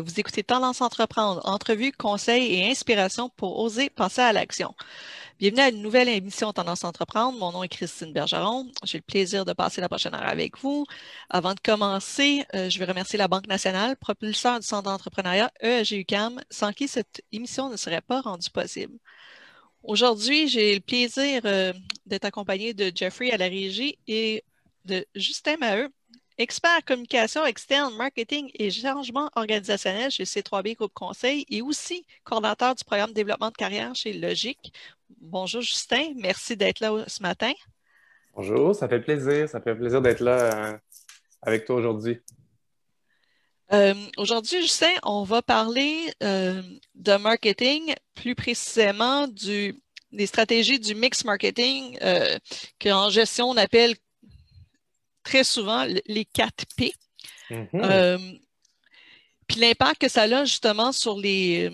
vous écoutez Tendance Entreprendre, entrevue, conseils et inspiration pour oser passer à l'action. Bienvenue à une nouvelle émission Tendance Entreprendre. Mon nom est Christine Bergeron. J'ai le plaisir de passer la prochaine heure avec vous. Avant de commencer, euh, je veux remercier la Banque nationale, propulseur du Centre d'entrepreneuriat EAGUCAM, sans qui cette émission ne serait pas rendue possible. Aujourd'hui, j'ai le plaisir euh, d'être accompagné de Jeffrey à la régie et de Justin Maheu expert communication externe, marketing et changement organisationnel chez C3B Groupe Conseil et aussi coordinateur du programme de développement de carrière chez Logique. Bonjour Justin, merci d'être là ce matin. Bonjour, ça fait plaisir, ça fait plaisir d'être là euh, avec toi aujourd'hui. Euh, aujourd'hui, Justin, on va parler euh, de marketing, plus précisément du, des stratégies du mix marketing qu'en gestion on appelle très souvent les 4 P. Mm-hmm. Euh, puis l'impact que ça a justement sur les,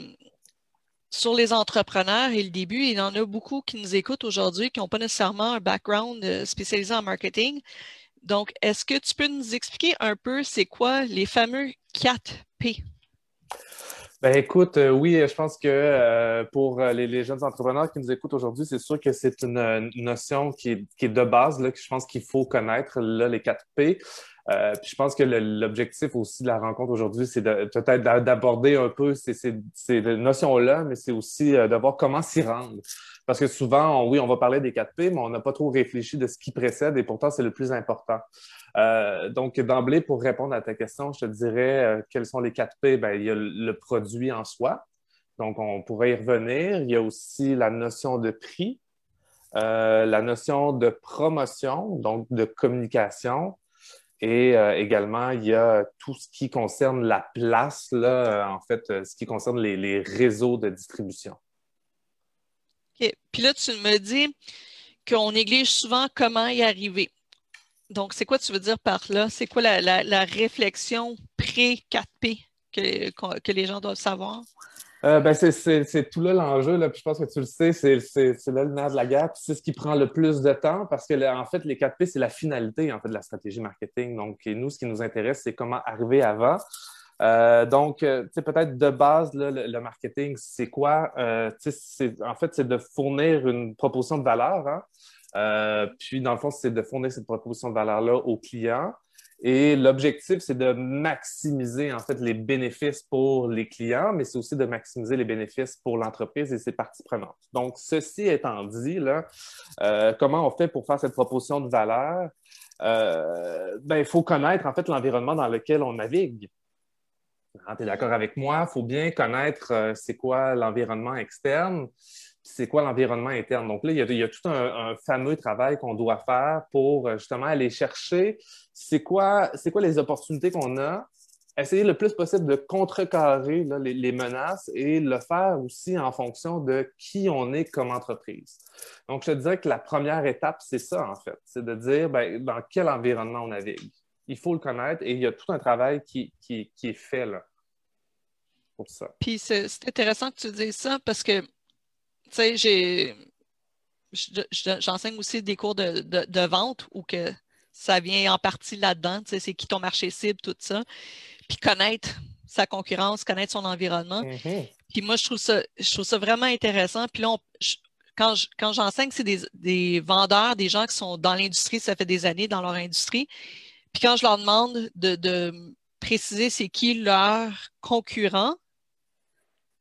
sur les entrepreneurs et le début, il y en a beaucoup qui nous écoutent aujourd'hui qui n'ont pas nécessairement un background euh, spécialisé en marketing. Donc, est-ce que tu peux nous expliquer un peu c'est quoi les fameux 4 P? Ben écoute, euh, oui, je pense que euh, pour euh, les, jeunes entrepreneurs qui nous écoutent aujourd'hui, c'est sûr que c'est une, notion qui est, de base, là, que je pense qu'il faut connaître, là, les 4 P. puis je pense que l'objectif aussi de la rencontre aujourd'hui, c'est peut-être d'aborder un peu ces, ces notions-là, mais c'est aussi de voir comment s'y rendre. Parce que souvent, oui, on va parler des 4 P, mais on n'a pas trop réfléchi de ce qui précède et pourtant, c'est le plus important. Euh, donc, d'emblée, pour répondre à ta question, je te dirais euh, quels sont les 4 P? Ben, il y a le produit en soi. Donc, on pourrait y revenir. Il y a aussi la notion de prix, euh, la notion de promotion, donc de communication. Et également, il y a tout ce qui concerne la place, là, en fait, ce qui concerne les réseaux de distribution. Puis là, tu me dis qu'on néglige souvent comment y arriver. Donc, c'est quoi tu veux dire par là? C'est quoi la, réflexion pré-4P que, les gens doivent savoir? Euh, ben c'est tout là l'enjeu, puis je pense que tu le sais, c'est là le nerf de la guerre, c'est ce qui prend le plus de temps parce que, en fait, les 4P, c'est la finalité en fait, de la stratégie marketing. Donc, nous, ce qui nous intéresse, c'est comment arriver avant. Euh, donc, euh, peut-être de base, le, marketing, c'est quoi? Euh, en fait, c'est de fournir une proposition de valeur. Hein? puis, dans le fond, c'est de fournir cette proposition de valeur-là aux clients. Et l'objectif, c'est de maximiser en fait les bénéfices pour les clients, mais c'est aussi de maximiser les bénéfices pour l'entreprise et ses parties prenantes. Donc, ceci étant dit, là, comment on fait pour faire cette proposition de valeur? ben, il faut connaître en fait l'environnement dans lequel on navigue. Hein, tu es d'accord avec moi? Il faut bien connaître euh, c'est quoi l'environnement externe, c'est quoi l'environnement interne. Donc là, il y a, tout un, fameux travail qu'on doit faire pour euh, justement aller chercher c'est quoi, quoi les opportunités qu'on a, essayer le plus possible de contrecarrer les, menaces et le faire aussi en fonction de qui on est comme entreprise. Donc, je te dirais que la première étape, c'est ça, en fait. C'est de dire ben, dans quel environnement on navigue il faut le connaître et il y a tout un travail qui, est fait là, pour ça. Puis c'est intéressant que tu dises ça parce que, tu sais, j'ai. J'enseigne aussi des cours de, vente où que ça vient en partie là-dedans, tu sais, c'est qui ton marché cible, tout ça. Puis connaître sa concurrence, connaître son environnement. Mm-hmm. Puis moi, je trouve ça, je trouve ça vraiment intéressant. Puis là, quand j'enseigne, c'est des, des, vendeurs, des gens qui sont dans l'industrie, ça fait des années dans leur industrie. Puis quand je leur demande de, préciser c'est qui leur concurrent,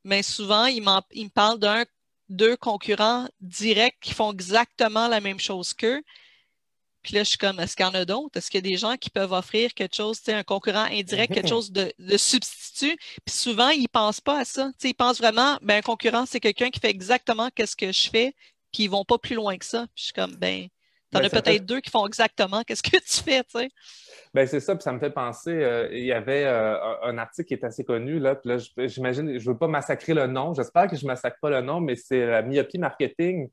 mais souvent, ils, me parlent d'un deux concurrents directs qui font exactement la même chose qu'eux. Puis là, je suis comme, est-ce qu'il y en a d'autres? Est-ce qu'il y a des gens qui peuvent offrir quelque chose, un concurrent indirect, quelque chose de, substitut? Puis souvent, ils ne pensent pas à ça. ils pensent vraiment, ben, un concurrent, c'est quelqu'un qui fait exactement ce que je fais, puis ils ne vont pas plus loin que ça. Puis je suis comme, ben, T'en ben, as peut-être deux qui font exactement qu'est-ce que tu fais, tu sais. Ben, c'est ça, puis ça me fait penser, euh, il y avait euh, un article qui est assez connu, là, puis là, j'imagine, je ne veux pas massacrer le nom, j'espère que je ne massacre pas le nom, mais c'est la myopie marketing,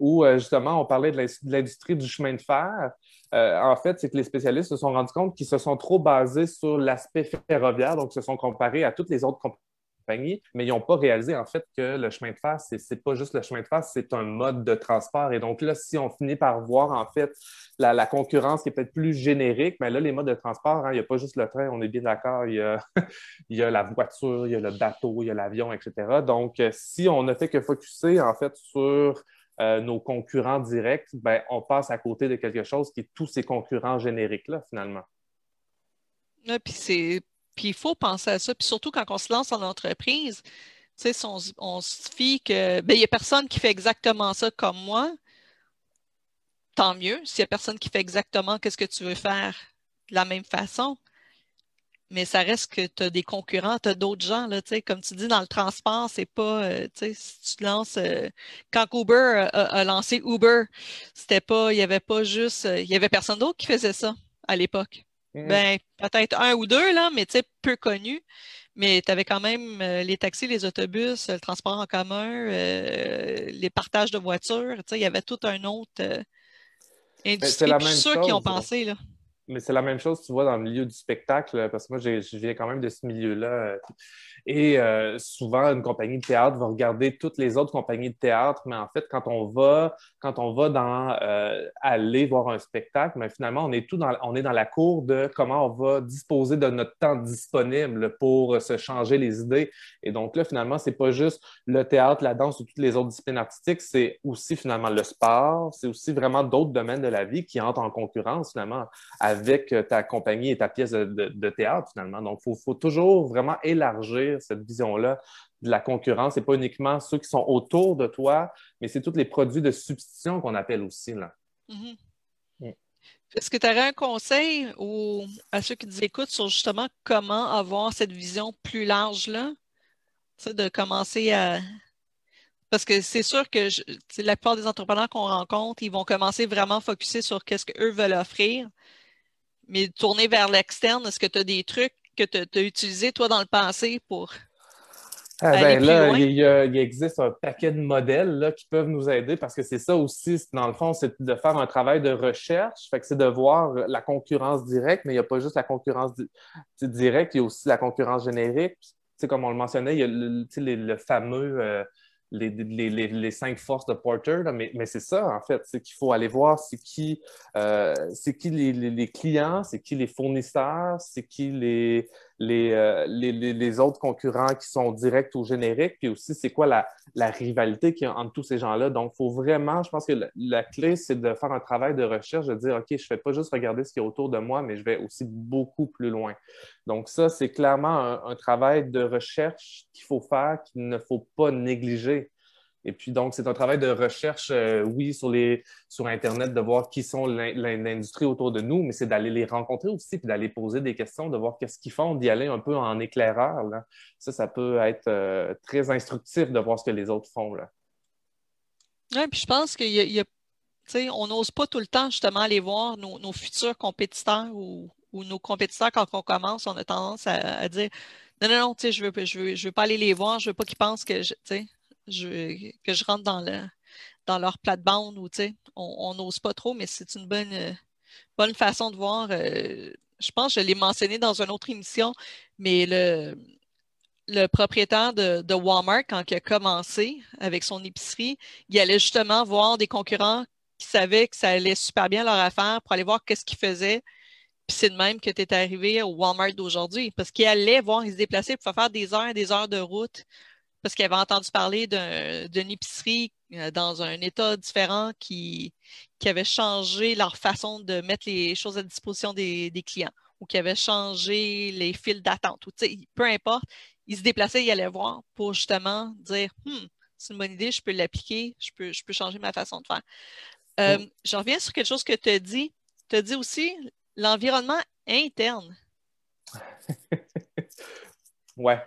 où euh, justement, on parlait de l'industrie du chemin de fer. en fait, c'est que les spécialistes se sont rendus compte qu'ils se sont trop basés sur l'aspect ferroviaire, donc se sont comparés à toutes les autres compagnies mais ils n'ont pas réalisé en fait que le chemin de fer, ce n'est pas juste le chemin de fer, c'est un mode de transport. Et donc là, si on finit par voir en fait la, concurrence qui est peut-être plus générique, mais là, les modes de transport, hein, il n'y a pas juste le train, on est bien d'accord, il, y a, la voiture, il y a le bateau, il y a l'avion, etc. Donc, euh, si on ne fait que focuser en fait sur euh, nos concurrents directs, ben, on passe à côté de quelque chose qui est tous ces concurrents génériques-là, finalement. puis c'est puis il faut penser à ça. Puis surtout quand on se lance en entreprise, si on, on, se fie que ben, il n'y a personne qui fait exactement ça comme moi, tant mieux. S'il n'y a personne qui fait exactement ce que tu veux faire de la même façon. Mais ça reste que tu as des concurrents, tu as d'autres gens. Là, comme tu dis, dans le transport, c'est pas. Euh, si tu lances. Euh, quand Uber a, lancé Uber, c'était pas. Il n'y avait pas juste. Euh, il y avait personne d'autre qui faisait ça à l'époque. Mm. Ben, peut-être un ou deux, là, mais peu connus. Mais tu avais quand même euh, les taxis, les autobus, le transport en commun, euh, les partages de voitures. Il y avait tout un autre euh, ben, industrie. C'est sûr qui ont pensé. Là. Mais c'est la même chose, tu vois, dans le milieu du spectacle, parce que moi, je viens quand même de ce milieu-là. Et euh, souvent, une compagnie de théâtre va regarder toutes les autres compagnies de théâtre, mais en fait, quand on va, quand on va dans euh, aller voir un spectacle, mais finalement, on est tout dans, on est dans la cour de comment on va disposer de notre temps disponible pour se changer les idées. Et donc là, finalement, c'est pas juste le théâtre, la danse ou toutes les autres disciplines artistiques, c'est aussi finalement le sport, c'est aussi vraiment d'autres domaines de la vie qui entrent en concurrence finalement ta compagnie et ta pièce de, de théâtre finalement. Donc, il faut, faut toujours vraiment élargir cette vision-là de la concurrence. Ce n'est pas uniquement ceux qui sont autour de toi, mais c'est tous les produits de substitution qu'on appelle aussi. Là. Mm-hmm. Est-ce que tu aurais un conseil à ceux qui nous écoutent sur justement comment avoir cette vision plus large-là? De commencer à. Parce que c'est sûr que la plupart des entrepreneurs qu'on rencontre, ils vont commencer vraiment à focuser sur ce qu'eux veulent offrir. Mais tourner vers l'externe, est-ce que tu as des trucs que tu as utilisé, toi, dans le passé pour. Ah ben là, il, existe un paquet de modèles là, qui peuvent nous aider parce que c'est ça aussi, dans le fond, c'est de faire un travail de recherche. Fait que c'est de voir la concurrence directe, mais il n'y a pas juste la concurrence directe, il y a aussi la concurrence générique. comme on le mentionnait, il y a le, fameux euh, les, cinq forces de Porter, mais, mais c'est ça, en fait, c'est qu'il faut aller voir c'est qui, euh, c'est qui les, clients, c'est qui les fournisseurs, c'est qui les, euh, les, autres concurrents qui sont directs ou génériques, puis aussi c'est quoi la, rivalité qui entre tous ces gens-là. Donc, il faut vraiment, je pense que la, clé, c'est de faire un travail de recherche, de dire, OK, je ne fais pas juste regarder ce qui est autour de moi, mais je vais aussi beaucoup plus loin. Donc, ça, c'est clairement un travail de recherche qu'il faut faire, qu'il ne faut pas négliger. Et puis, donc, c'est un travail de recherche, euh, oui, sur, les, sur Internet, de voir qui sont l'industrie autour de nous, mais c'est d'aller les rencontrer aussi, puis d'aller poser des questions, de voir qu'est-ce qu'ils font, d'y aller un peu en éclaireur. Ça, ça peut être euh, très instructif de voir ce que les autres font. Oui, puis je pense qu'il y a, on n'ose pas tout le temps justement aller voir nos, futurs compétiteurs ou, nos compétiteurs quand on commence, on a tendance à, dire non, non, non, je ne veux, je veux, je veux pas aller les voir, je veux pas qu'ils pensent que je, que je rentre dans, le, dans leur plate-bande ou on n'ose pas trop, mais c'est une bonne, façon de voir. Euh, je pense que je l'ai mentionné dans une autre émission, mais le, le propriétaire de, Walmart, quand il a commencé avec son épicerie, il allait justement voir des concurrents qui savaient que ça allait super bien leur affaire pour aller voir qu'est-ce qu'ils faisaient. Puis c'est de même que tu es arrivé au Walmart d'aujourd'hui, parce qu'il allait voir, il se déplaçait pour faire des heures et des heures de route parce qu'il avait entendu parler d'une épicerie euh, dans un état différent qui, qui, avait changé leur façon de mettre les choses à disposition des, clients ou qui avait changé les files d'attente. Peu importe, il se déplaçait, il allait voir pour justement dire hmm, c'est une bonne idée, je peux l'appliquer, je peux, je peux changer ma façon de faire. Euh. Je reviens sur quelque chose que tu as dit. Tu as dit aussi l'environnement interne. Ouais.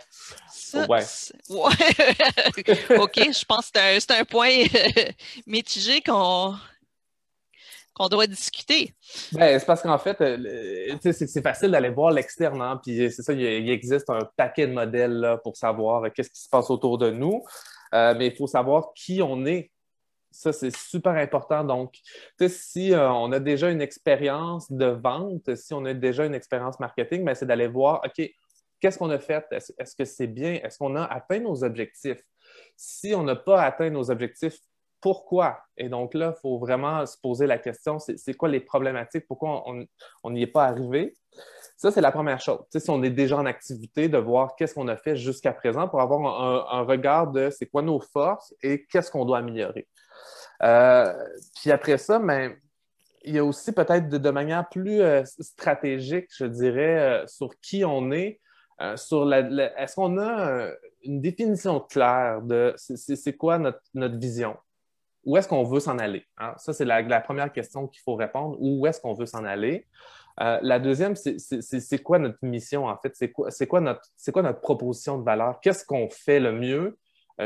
Ça, Ouais. ouais. OK, je pense que c'est un, un point euh, mitigé qu'on doit discuter. Ben, c'est parce qu'en fait, euh, c'est facile d'aller voir l'externe, hein, puis c'est ça, il, il existe un paquet de modèles là, pour savoir euh, qu'est-ce qui se passe autour de nous, Euh, mais il faut savoir qui on est. Ça, c'est super important. Donc, tu sais, si euh, on a déjà une expérience de vente, si on a déjà une expérience marketing, ben, c'est d'aller voir, OK, qu'est-ce qu'on a fait? Est-ce que c'est bien? Est-ce qu'on a atteint nos objectifs? Si on n'a pas atteint nos objectifs, pourquoi? Et donc là, il faut vraiment se poser la question, c'est quoi les problématiques? Pourquoi on n'y est pas arrivé? Ça, c'est la première chose. Si on est déjà en activité, de voir qu'est-ce qu'on a fait jusqu'à présent pour avoir un, regard de c'est quoi nos forces et qu'est-ce qu'on doit améliorer. Euh, puis après ça, ben, il y a aussi peut-être de, de manière plus euh, stratégique, je dirais, euh, sur qui on est, euh, sur la, est-ce qu'on a euh, une définition claire de c'est- quoi notre, notre vision? Où est-ce qu'on veut s'en aller? hein? Ça, c'est la, première question qu'il faut répondre. Où est-ce qu'on veut s'en aller? Euh, la deuxième, c'est- quoi notre mission, en fait? C'est quoi, quoi, notre, quoi notre proposition de valeur? Qu'est-ce qu'on fait le mieux,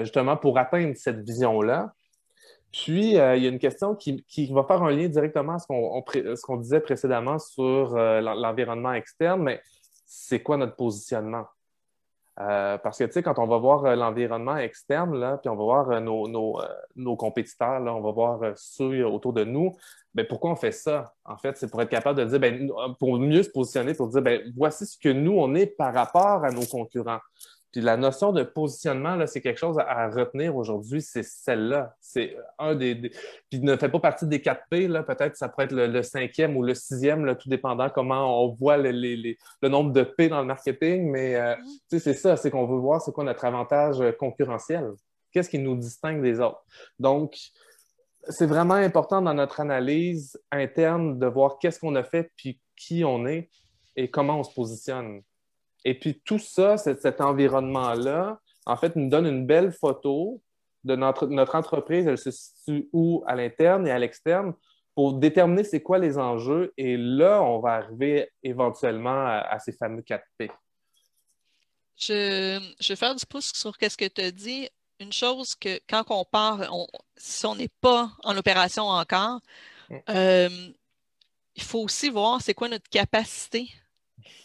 justement, pour atteindre cette vision-là? Puis, il y a une question qui, qui va faire un lien directement à ce qu'on disait précédemment sur l'en- l'environnement externe, mais c'est quoi notre positionnement? Euh, parce que, tu sais, quand on va voir euh, l'environnement externe, là, puis on va voir euh, nos, nos, nos compétiteurs, là, on va voir ceux autour de nous, ben, pourquoi on fait ça? En fait, c'est pour être capable de dire, ben, pour mieux se positionner, pour dire, ben, voici ce que nous, on est par rapport à nos concurrents. Puis la notion de positionnement, là, c'est quelque chose à, à retenir aujourd'hui, c'est celle-là. C'est un des, des- Puis ne fait pas partie des 4 P, là, peut-être ça pourrait être le, le cinquième ou le sixième, là, tout dépendant comment on voit le, les- les- le nombre de P dans le marketing, mais euh, sais, c'est ça, c'est qu'on veut voir c'est quoi notre avantage euh, concurrentiel. Qu'est-ce qui nous distingue des autres? Donc, c'est vraiment important dans notre analyse interne de voir qu'est-ce qu'on a fait, puis qui on est et comment on se positionne. Et puis tout ça, cet, environnement-là, en fait, nous donne une belle photo de notre, notre entreprise. Elle se situe où? À l'interne et à l'externe pour déterminer c'est quoi les enjeux. Et là, on va arriver éventuellement à, à ces fameux 4 P. Je, je vais faire du pouce sur ce que tu as dit. Une chose que quand on part, on- si on n'est pas en opération encore, euh, il faut aussi voir c'est quoi notre capacité.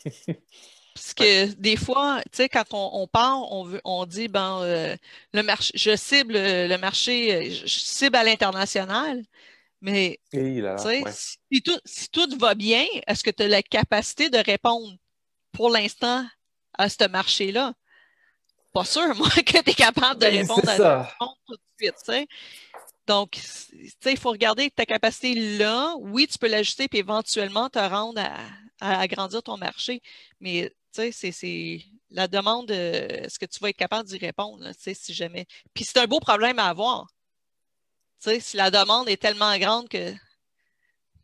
Parce que des fois, tu sais, quand on, on part, on veut, on dit, ben, euh, le marché, je cible euh, le marché, euh, je, cible à l'international, mais là, ouais. si, tout, si tout va bien, est-ce que tu as la capacité de répondre pour l'instant à ce marché-là? Pas sûr, moi, que tu es capable de Ben, répondre à ça. tout de suite. tu sais. Donc, c- tu sais, il faut regarder ta capacité là. Oui, tu peux l'ajuster puis éventuellement te rendre à, à agrandir ton marché. Mais tu sais, c'est- c'est la demande, euh, est-ce que tu vas être capable d'y répondre, là, tu sais, si jamais. Puis c'est un beau problème à avoir. Tu sais, si la demande est tellement grande que tu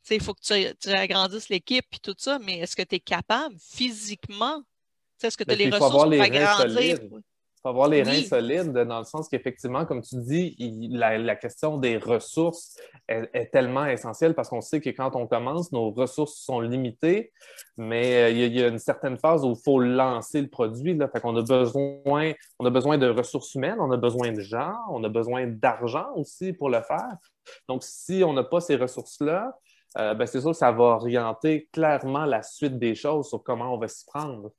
sais, il faut que tu, tu agrandisses l'équipe et tout ça, mais est-ce que tu es capable physiquement? Tu sais, Est-ce que tu as Ben, les ressources pour agrandir? solides. Faut avoir les reins Oui. solides dans le sens qu'effectivement, comme tu dis, il- la, la question des ressources est, est tellement essentielle parce qu'on sait que quand on commence, nos ressources sont limitées, mais euh, il y, a- il y a une certaine phase où il faut lancer le produit. Là. Fait qu'on a besoin, on a besoin de ressources humaines, on a besoin de gens, on a besoin d'argent aussi pour le faire. Donc, si on n'a pas ces ressources-là, euh, ben, c'est sûr que ça va orienter clairement la suite des choses sur comment on va s'y prendre.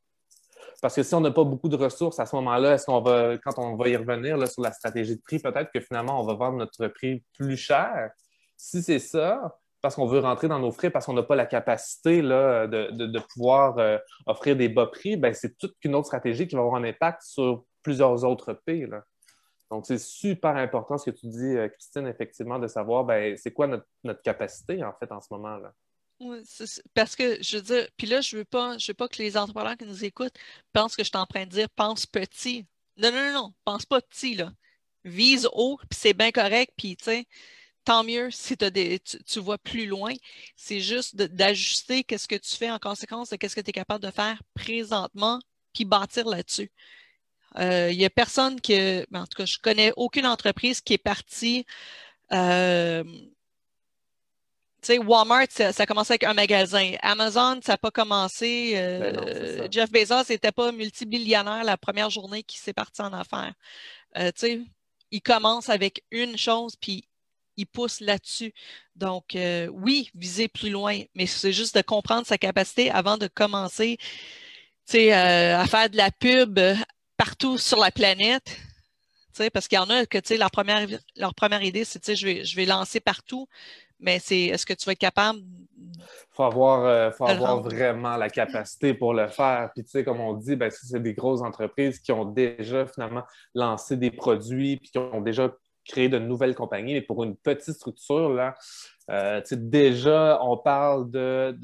Parce que si on n'a pas beaucoup de ressources à ce moment-là, est-ce qu'on va, quand on va y revenir sur la stratégie de prix, peut-être que finalement, on va vendre notre prix plus cher? Si c'est ça, parce qu'on veut rentrer dans nos frais, parce qu'on n'a pas la capacité de, pouvoir euh, offrir des bas prix, ben, c'est toute une autre stratégie qui va avoir un impact sur plusieurs autres P. là. Donc, c'est super important ce que tu dis, euh, Christine, effectivement, de savoir ben, c'est quoi notre, notre capacité, en fait, en ce moment. Oui, parce que je veux dire, puis là, je veux pas, je veux pas que les entrepreneurs qui nous écoutent pensent que je suis en train de dire pense petit. Non, non, non, non, pense pas petit, là. Vise haut, puis c'est bien correct, puis tu sais, tant mieux si des, tu, vois plus loin. C'est juste d'ajuster qu'est-ce que tu fais en conséquence de qu'est-ce que tu es capable de faire présentement, puis bâtir là-dessus. Euh, il n'y a personne que, ben, en tout cas, je connais aucune entreprise qui est partie. Euh, sais, Walmart, ça, a commencé avec un magasin. Amazon, ça n'a pas commencé. Ben Jeff Bezos n'était pas multibillionnaire la première journée qu'il s'est parti en affaires. tu sais, il commence avec une chose, puis il pousse là-dessus. Donc, euh, oui, viser plus loin, mais c'est juste de comprendre sa capacité avant de commencer euh, à faire de la pub partout sur la planète. Parce qu'il y en a que leur première, leur première idée, c'est je vais, je vais lancer partout, mais c'est est-ce que tu vas être capable il faut avoir, euh, faut avoir vraiment la capacité pour le faire. Puis, tu sais, comme on dit, ben, c'est des grosses entreprises qui ont déjà finalement lancé des produits, puis qui ont déjà créer de nouvelles compagnies, mais pour une petite structure, là, euh, déjà, on parle de,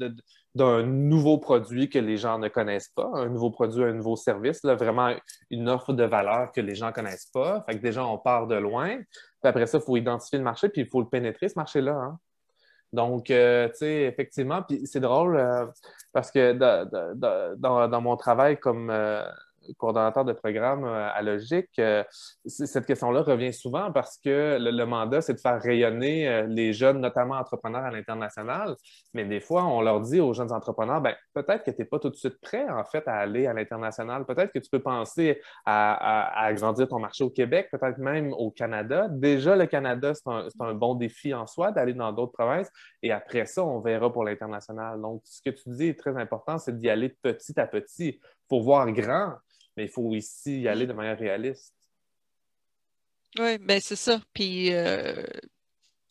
d'un nouveau produit que les gens ne connaissent pas, un nouveau produit, un nouveau service, là, vraiment une offre de valeur que les gens ne connaissent pas. Fait que déjà, on part de loin. Puis après ça, il faut identifier le marché, puis il faut le pénétrer, ce marché-là. Hein. Donc, euh, tu sais, effectivement, puis c'est drôle euh, parce que dans, dans, mon travail comme coordonnateur de programme euh, à Logique, euh, cette question-là revient souvent parce que le, mandat, c'est de faire rayonner euh, les jeunes, notamment entrepreneurs à l'international. Mais des fois, on leur dit aux jeunes entrepreneurs, ben, peut-être que tu n'es pas tout de suite prêt, en fait, à aller à l'international. Peut-être que tu peux penser à, agrandir ton marché au Québec, peut-être même au Canada. Déjà, le Canada, c'est un, un, bon défi en soi d'aller dans d'autres provinces. Et après ça, on verra pour l'international. Donc, ce que tu dis est très important, c'est d'y aller petit à petit pour voir grand mais il faut ici y aller de manière réaliste. Oui, bien c'est ça. Puis euh,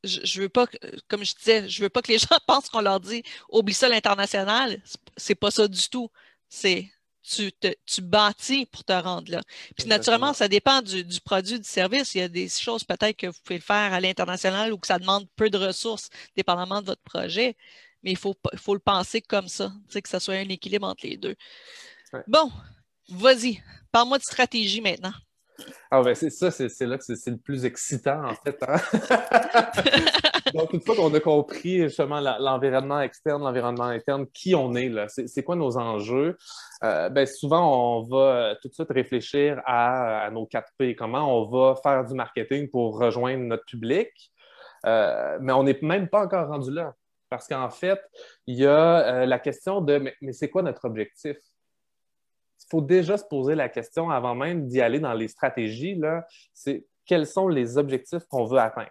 je, veux pas, comme je disais, je veux pas que les gens pensent qu'on leur dit oublie ça l'international. C'est pas ça du tout. C'est tu, tu bâtis pour te rendre là. Puis naturellement, ça dépend du, produit, du service. Il y a des choses peut-être que vous pouvez le faire à l'international ou que ça demande peu de ressources, dépendamment de votre projet. Mais il faut, faut le penser comme ça, que ça soit un équilibre entre les deux. Bon, Vas-y, parle-moi de stratégie maintenant. Ah ben c'est ça, c'est là que c'est le plus excitant en fait. Hein. Donc, une fois qu'on a compris justement l'environnement externe, l'environnement interne, qui on est là, c'est quoi nos enjeux, euh, ben, souvent on va tout de suite réfléchir à, nos 4 P, comment on va faire du marketing pour rejoindre notre public, euh, mais on n'est même pas encore rendu là. Parce qu'en fait, il y a euh, la question de mais c'est quoi notre objectif? Faut déjà se poser la question avant même d'y aller dans les stratégies, c'est quels sont les objectifs qu'on veut atteindre?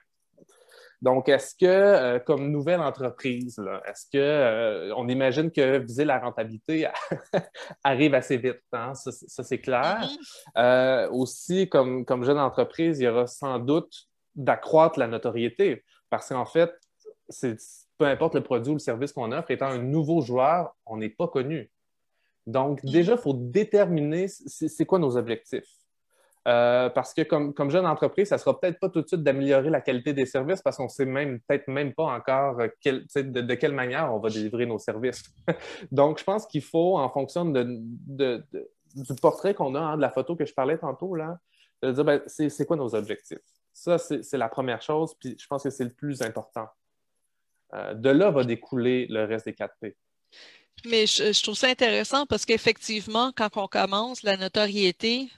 Donc, est-ce que, euh, comme nouvelle entreprise, est-ce qu'on euh, imagine que viser la rentabilité arrive assez vite? Hein? Ça, c'est clair. Mm-hmm. Euh, aussi, comme, comme jeune entreprise, il y aura sans doute d'accroître la notoriété parce qu'en fait, peu importe le produit ou le service qu'on offre, étant un nouveau joueur, on n'est pas connu. Donc, déjà, il faut déterminer c'est quoi nos objectifs. Euh, parce que comme, jeune entreprise, ça ne sera peut-être pas tout de suite d'améliorer la qualité des services parce qu'on ne sait même peut-être même pas encore euh, de, quelle manière on va délivrer nos services. Donc, je pense qu'il faut, en fonction du portrait qu'on a, hein, de la photo que je parlais tantôt, là, de dire ben, c'est quoi nos objectifs? Ça, c'est la première chose, puis je pense que c'est le plus important. Euh, de là va découler le reste des 4 P. Mais je, trouve ça intéressant parce qu'effectivement, quand on commence, la notoriété,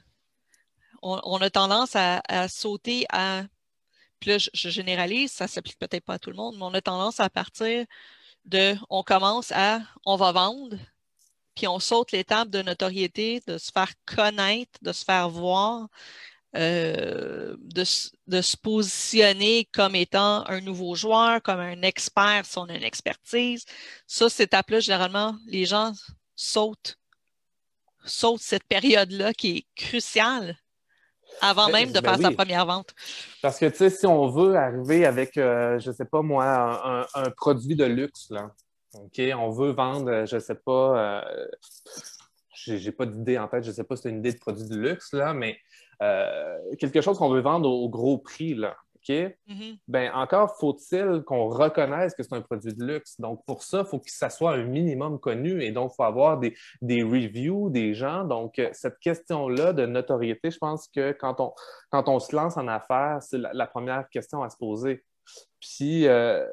on, a tendance à, sauter à. Puis là, je, généralise, ça s'applique peut-être pas à tout le monde, mais on a tendance à partir de on commence à on va vendre, puis on saute l'étape de notoriété, de se faire connaître, de se faire voir. Euh, de, se positionner comme étant un nouveau joueur, comme un expert si on a une expertise. Ça, cette étape-là, généralement, les gens sautent, sautent cette période-là qui est cruciale avant ben, même de ben faire sa première vente. Parce que, tu sais, si on veut arriver avec, euh, je ne sais pas moi, un, produit de luxe, là, OK, on veut vendre, je ne sais pas, euh, j'ai pas d'idée en tête, je ne sais pas si c'est une idée de produit de luxe, là, mais quelque chose qu'on veut vendre au, gros prix, là, OK? Mm-hmm. Ben, encore faut-il qu'on reconnaisse que c'est un produit de luxe. Donc, pour ça, il faut que ça soit un minimum connu et donc, il faut avoir des, reviews des gens. Donc, euh, cette question-là de notoriété, je pense que quand on, quand on se lance en affaires, c'est la, première question à se poser. Puis, euh,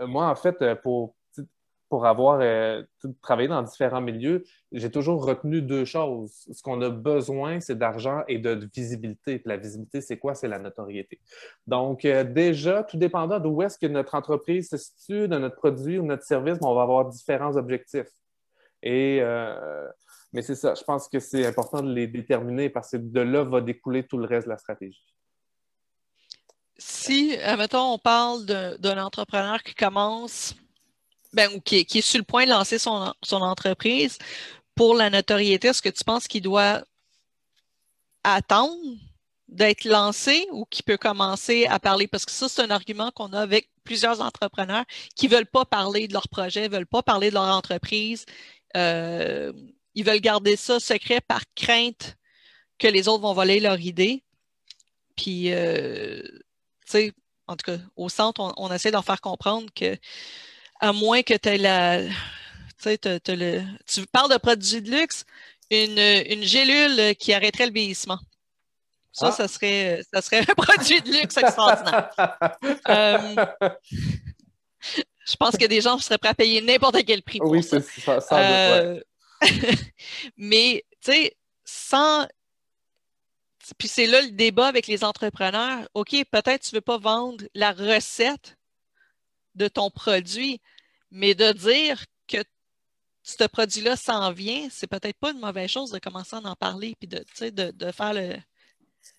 moi, en fait, pour pour avoir euh, travaillé dans différents milieux, j'ai toujours retenu deux choses. Ce qu'on a besoin, c'est d'argent et de visibilité. la visibilité, c'est quoi? C'est la notoriété. Donc, euh, déjà, tout dépendant d'où est-ce que notre entreprise se situe, de notre produit ou notre service, on va avoir différents objectifs. Et, euh, mais c'est ça, je pense que c'est important de les déterminer parce que de là va découler tout le reste de la stratégie si, mettons, on parle d'un entrepreneur qui commence ben, ou qui, est sur le point de lancer son, entreprise, pour la notoriété, est-ce que tu penses qu'il doit attendre d'être lancé ou qu'il peut commencer à parler? Parce que ça, c'est un argument qu'on a avec plusieurs entrepreneurs qui ne veulent pas parler de leur projet, ne veulent pas parler de leur entreprise. Euh, ils veulent garder ça secret par crainte que les autres vont voler leur idée. Puis, euh, tu sais, en tout cas, au centre, on, on essaie d'en faire comprendre que à moins que tu aies la. le, tu parles de produits de luxe, une, une gélule qui arrêterait le vieillissement. Ça, ah. ça, serait, ça serait un produit de luxe extraordinaire. Euh, je pense que des gens seraient prêts à payer n'importe quel prix. Pour oui, c'est ça. ça euh, Mais, tu sais, sans. Puis c'est là le débat avec les entrepreneurs. OK, peut-être tu ne veux pas vendre la recette de ton produit, mais de dire que ce produit-là s'en vient, c'est peut-être pas une mauvaise chose de commencer à en parler puis de, de, de faire le.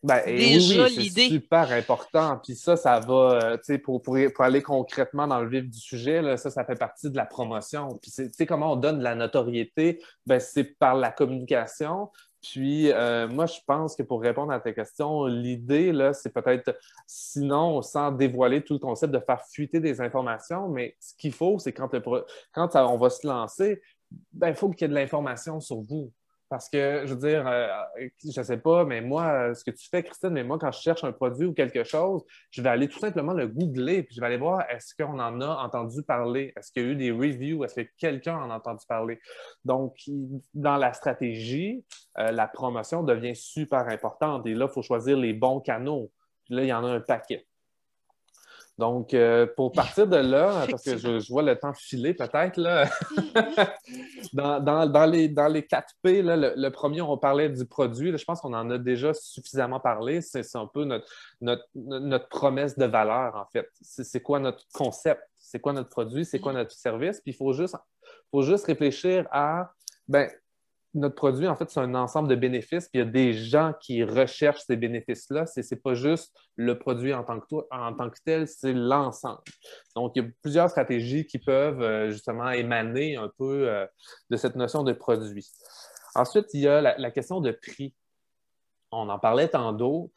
Ben, Déjà, oui, c'est super important. Puis ça, ça va, euh, pour, pour, pour, aller concrètement dans le vif du sujet, là, ça, ça fait partie de la promotion. Puis, tu sais, comment on donne de la notoriété? Ben, c'est par la communication. Puis, euh, moi, je pense que pour répondre à ta question, l'idée, là, c'est peut-être, sinon, sans dévoiler tout le concept, de faire fuiter des informations, mais ce qu'il faut, c'est quand, on va se lancer, ben, il faut qu'il y ait de l'information sur vous. Parce que, je veux dire, euh, je ne sais pas, mais moi, ce que tu fais, Christine, mais moi, quand je cherche un produit ou quelque chose, je vais aller tout simplement le googler, puis je vais aller voir est-ce qu'on en a entendu parler, est-ce qu'il y a eu des reviews, est-ce que quelqu'un en a entendu parler? Donc, dans la stratégie, euh, la promotion devient super importante et là, il faut choisir les bons canaux. Puis là, il y en a un paquet. Donc, euh, pour partir de là, parce que je, vois le temps filer peut-être, là, dans, les, dans les 4 P, le, premier, on parlait du produit. je pense qu'on en a déjà suffisamment parlé. C'est un peu notre, notre, promesse de valeur, en fait. C'est quoi notre concept? C'est quoi notre produit? C'est quoi notre service? Puis il faut juste, faut juste réfléchir à, ben, notre produit, en fait, c'est un ensemble de bénéfices. Puis il y a des gens qui recherchent ces bénéfices-là. Ce n'est pas juste le produit en tant que, tel, c'est l'ensemble. Donc, il y a plusieurs stratégies qui peuvent euh, justement émaner un peu euh, de cette notion de produit. Ensuite, il y a la, question de prix. On en parlait tantôt.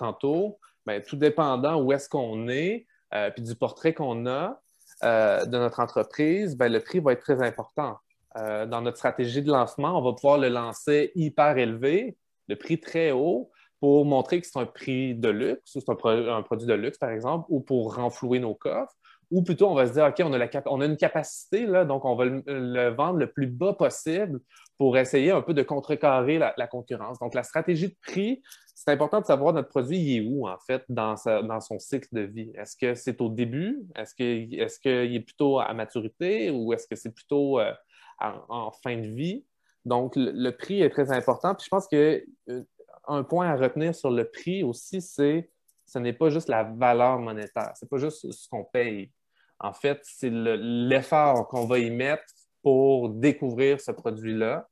bien, tout dépendant où est-ce qu'on est, euh, puis du portrait qu'on a de notre entreprise, bien, le prix va être très important. Euh, dans notre stratégie de lancement, on va pouvoir le lancer hyper élevé, le prix très haut, pour montrer que c'est un prix de luxe, ou c'est un, produit de luxe, par exemple, ou pour renflouer nos coffres. Ou plutôt, on va se dire, OK, on a, une capacité, là, donc on va le, vendre le plus bas possible pour essayer un peu de contrecarrer la, concurrence. Donc, la stratégie de prix, c'est important de savoir notre produit, il est où, en fait, dans, dans son cycle de vie. Est-ce que c'est au début? Est-ce qu'il est, est, plutôt à maturité? Ou est-ce que c'est plutôt euh, en, fin de vie. Donc, le, prix est très important. Puis je pense que euh, un point à retenir sur le prix aussi, c'est ce n'est pas juste la valeur monétaire, ce n'est pas juste ce qu'on paye. En fait, c'est l'effort qu'on va y mettre pour découvrir ce produit-là,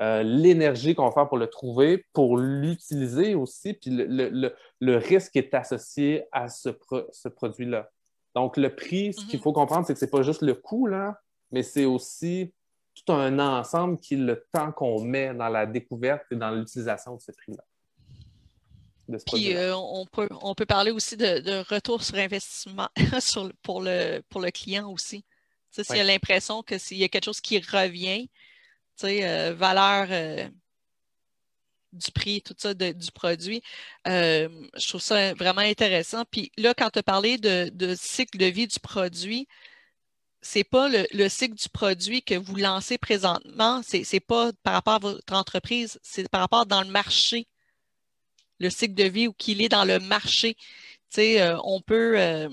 euh, l'énergie qu'on va faire pour le trouver, pour l'utiliser aussi, puis le, risque est associé à ce, ce produit-là. Donc, le prix, ce qu'il mm-hmm. faut comprendre, c'est que ce n'est pas juste le coût, là, mais c'est aussi tout un ensemble qui est le temps qu'on met dans la découverte et dans l'utilisation de ce prix-là. Puis euh, on, peut, on peut parler aussi de, retour sur investissement pour, le, pour le client aussi. S'il y a l'impression qu'il y a quelque chose qui revient, euh, valeur euh, du prix, tout ça, du produit, je trouve ça vraiment intéressant. Puis là, quand tu as parlé de, de, cycle de vie du produit, c'est pas le, cycle du produit que vous lancez présentement, c'est n'est pas par rapport à votre entreprise, c'est par rapport dans le marché, le cycle de vie ou qu'il est dans le marché. Tu sais, euh, on peut. Euh,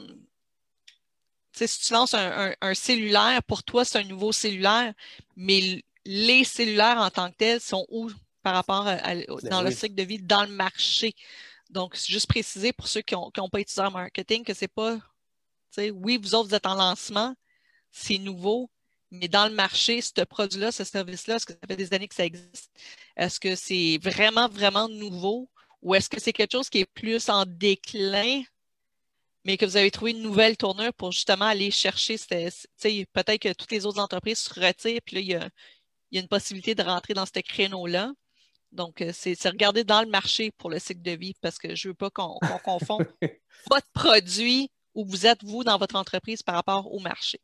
si tu lances un, cellulaire, pour toi, c'est un nouveau cellulaire, mais les cellulaires en tant que tels sont où par rapport à, ben dans le cycle de vie, dans le marché? Donc, juste préciser pour ceux qui n'ont pas étudié en marketing que c'est pas, oui, vous autres, vous êtes en lancement, c'est nouveau, mais dans le marché, ce produit-là, ce service-là, est-ce que ça fait des années que ça existe? Est-ce que c'est vraiment, vraiment nouveau? Ou est-ce que c'est quelque chose qui est plus en déclin, mais que vous avez trouvé une nouvelle tournure pour justement aller chercher, peut-être que toutes les autres entreprises se retirent, puis là, il y a, une possibilité de rentrer dans ce créneau-là. Donc, euh, c'est regarder dans le marché pour le cycle de vie parce que je ne veux pas qu'on confonde votre produit où vous êtes, vous, dans votre entreprise par rapport au marché.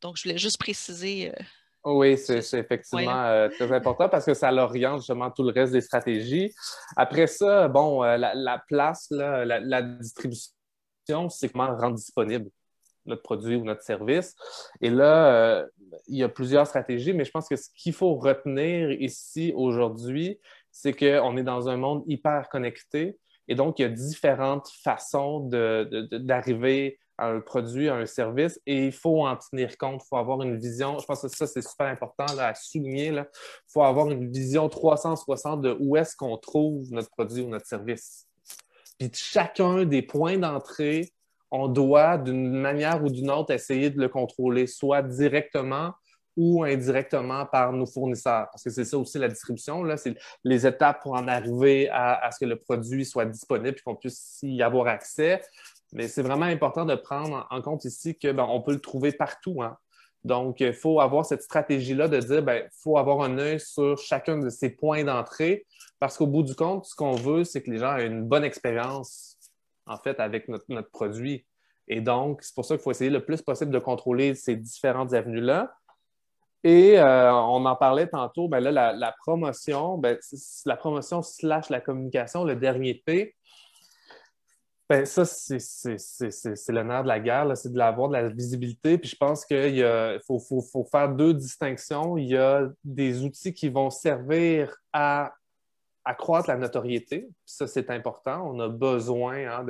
Donc, je voulais juste préciser. Euh, oui, c'est effectivement euh, très important parce que ça l'oriente justement tout le reste des stratégies. Après ça, bon, la, place, la, distribution, c'est comment rendre disponible notre produit ou notre service. Et là, il y a plusieurs stratégies, mais je pense que ce qu'il faut retenir ici aujourd'hui, c'est qu'on est dans un monde hyper connecté et donc il y a différentes façons d'arriver un produit, un service et il faut en tenir compte, il faut avoir une vision. Je pense que ça, c'est super important à souligner. Il faut avoir une vision 360 de où est-ce qu'on trouve notre produit ou notre service. Puis chacun des points d'entrée, on doit, d'une manière ou d'une autre, essayer de le contrôler, soit directement ou indirectement par nos fournisseurs. Parce que c'est ça aussi la distribution, c'est les étapes pour en arriver à, ce que le produit soit disponible et qu'on puisse y avoir accès. Mais c'est vraiment important de prendre en compte ici qu'on ben, peut le trouver partout. Hein. Donc, il faut avoir cette stratégie-là de dire, il ben, faut avoir un œil sur chacun de ces points d'entrée parce qu'au bout du compte, ce qu'on veut, c'est que les gens aient une bonne expérience, en fait, avec notre, produit. Et donc, c'est pour ça qu'il faut essayer le plus possible de contrôler ces différentes avenues-là. Et euh, on en parlait tantôt, ben là, la, promotion, ben, la promotion slash la communication, le dernier P, ben ça, c'est le nerf de la guerre, c'est de l'avoir de la visibilité. Puis je pense qu'il faut, faut, faire deux distinctions. Il y a des outils qui vont servir à accroître la notoriété. Ça, c'est important. On a besoin hein,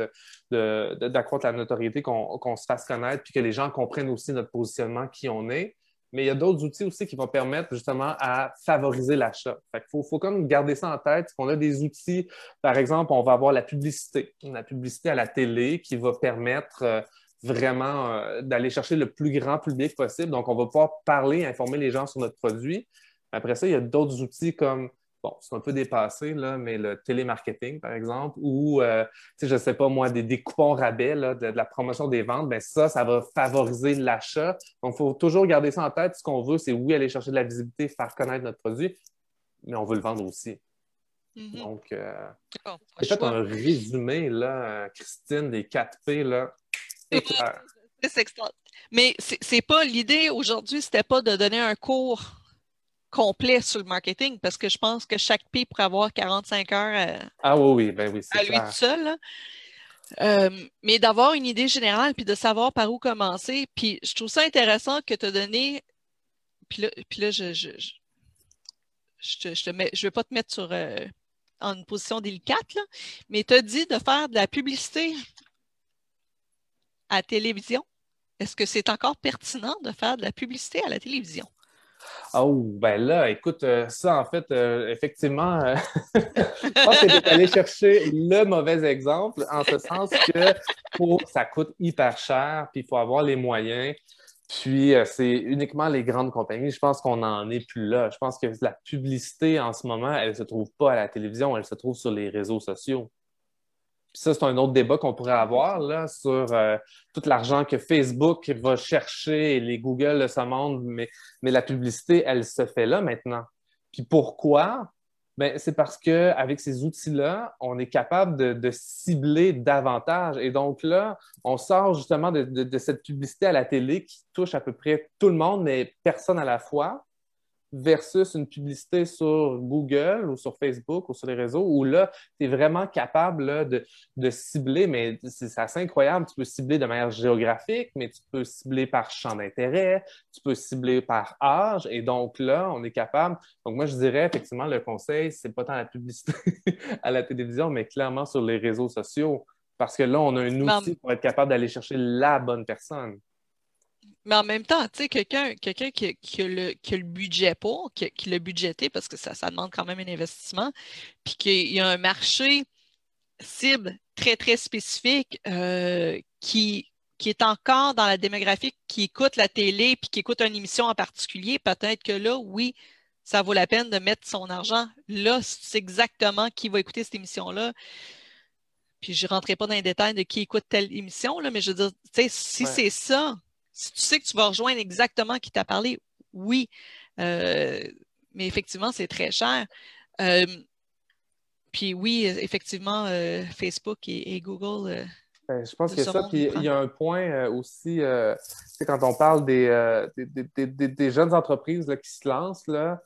d'accroître la notoriété, qu'on se fasse connaître, puis que les gens comprennent aussi notre positionnement, qui on est mais il y a d'autres outils aussi qui vont permettre justement à favoriser l'achat. Il faut, faut comme garder ça en tête. On a des outils, par exemple, on va avoir la publicité, la publicité à la télé qui va permettre euh, vraiment euh, d'aller chercher le plus grand public possible. Donc, on va pouvoir parler, informer les gens sur notre produit. Après ça, il y a d'autres outils comme bon, c'est un peu dépassé, là, mais le télémarketing, par exemple, ou, euh, je ne sais pas moi, des, coupons rabais, de, la promotion des ventes, bien ça, ça va favoriser l'achat. Donc, il faut toujours garder ça en tête. Ce qu'on veut, c'est oui, aller chercher de la visibilité, faire connaître notre produit, mais on veut le vendre aussi. Mm-hmm. Donc, euh, j'ai fait un résumé, là, Christine, des 4 P, là. C'est extra. Mais c'est pas l'idée aujourd'hui, c'était pas de donner un cours complet sur le marketing parce que je pense que chaque pays pourrait avoir 45 heures à, ah oui, oui, ben oui, à lui tout seul. Euh, mais d'avoir une idée générale puis de savoir par où commencer. Puis je trouve ça intéressant que tu as donné. Puis là, je, je, je, je, te, je vais pas te mettre sur, euh, en une position délicate, là, mais tu as dit de faire de la publicité à télévision. Est-ce que c'est encore pertinent de faire de la publicité à la télévision? Oh, ben là, écoute, euh, ça, en fait, euh, effectivement, euh, je pense que tu allé chercher le mauvais exemple, en ce sens que ça coûte hyper cher, puis il faut avoir les moyens. Puis, c'est uniquement les grandes compagnies. Je pense qu'on n'en est plus là. Je pense que la publicité, en ce moment, elle ne se trouve pas à la télévision, elle se trouve sur les réseaux sociaux ça, c'est un autre débat qu'on pourrait avoir là, sur euh, tout l'argent que Facebook va chercher et les Google de ce monde, mais, mais la publicité, elle se fait là maintenant. Puis pourquoi? Ben, c'est parce qu'avec ces outils-là, on est capable de, cibler davantage. Et donc là, on sort justement de, de, cette publicité à la télé qui touche à peu près tout le monde, mais personne à la fois versus une publicité sur Google ou sur Facebook ou sur les réseaux où là, tu es vraiment capable de, cibler, mais c'est assez incroyable. Tu peux cibler de manière géographique, mais tu peux cibler par champ d'intérêt, tu peux cibler par âge. Et donc là, on est capable. Donc moi, je dirais effectivement, le conseil, c'est pas tant la publicité à la télévision, mais clairement sur les réseaux sociaux. Parce que là, on a un outil pour être capable d'aller chercher la bonne personne. Mais en même temps, tu sais, quelqu'un quelqu'un qui, qui, a le, qui a le budget pour, qui, qui l'a budgété, parce que ça, ça demande quand même un investissement, puis qu'il y a un marché cible très, très spécifique euh, qui, qui est encore dans la démographie, qui écoute la télé puis qui écoute une émission en particulier, peut-être que là, oui, ça vaut la peine de mettre son argent là, c'est exactement qui va écouter cette émission-là. Puis je ne rentrerai pas dans les détails de qui écoute telle émission, là, mais je veux dire, si c'est ça, si tu sais que tu vas rejoindre exactement qui t'a parlé, oui. Euh, mais effectivement, c'est très cher. Euh, puis oui, effectivement, euh, Facebook et, Google. Ben, je pense que ça. Puis il y a un point aussi, c'est quand on parle des, des, jeunes entreprises qui se lancent, là,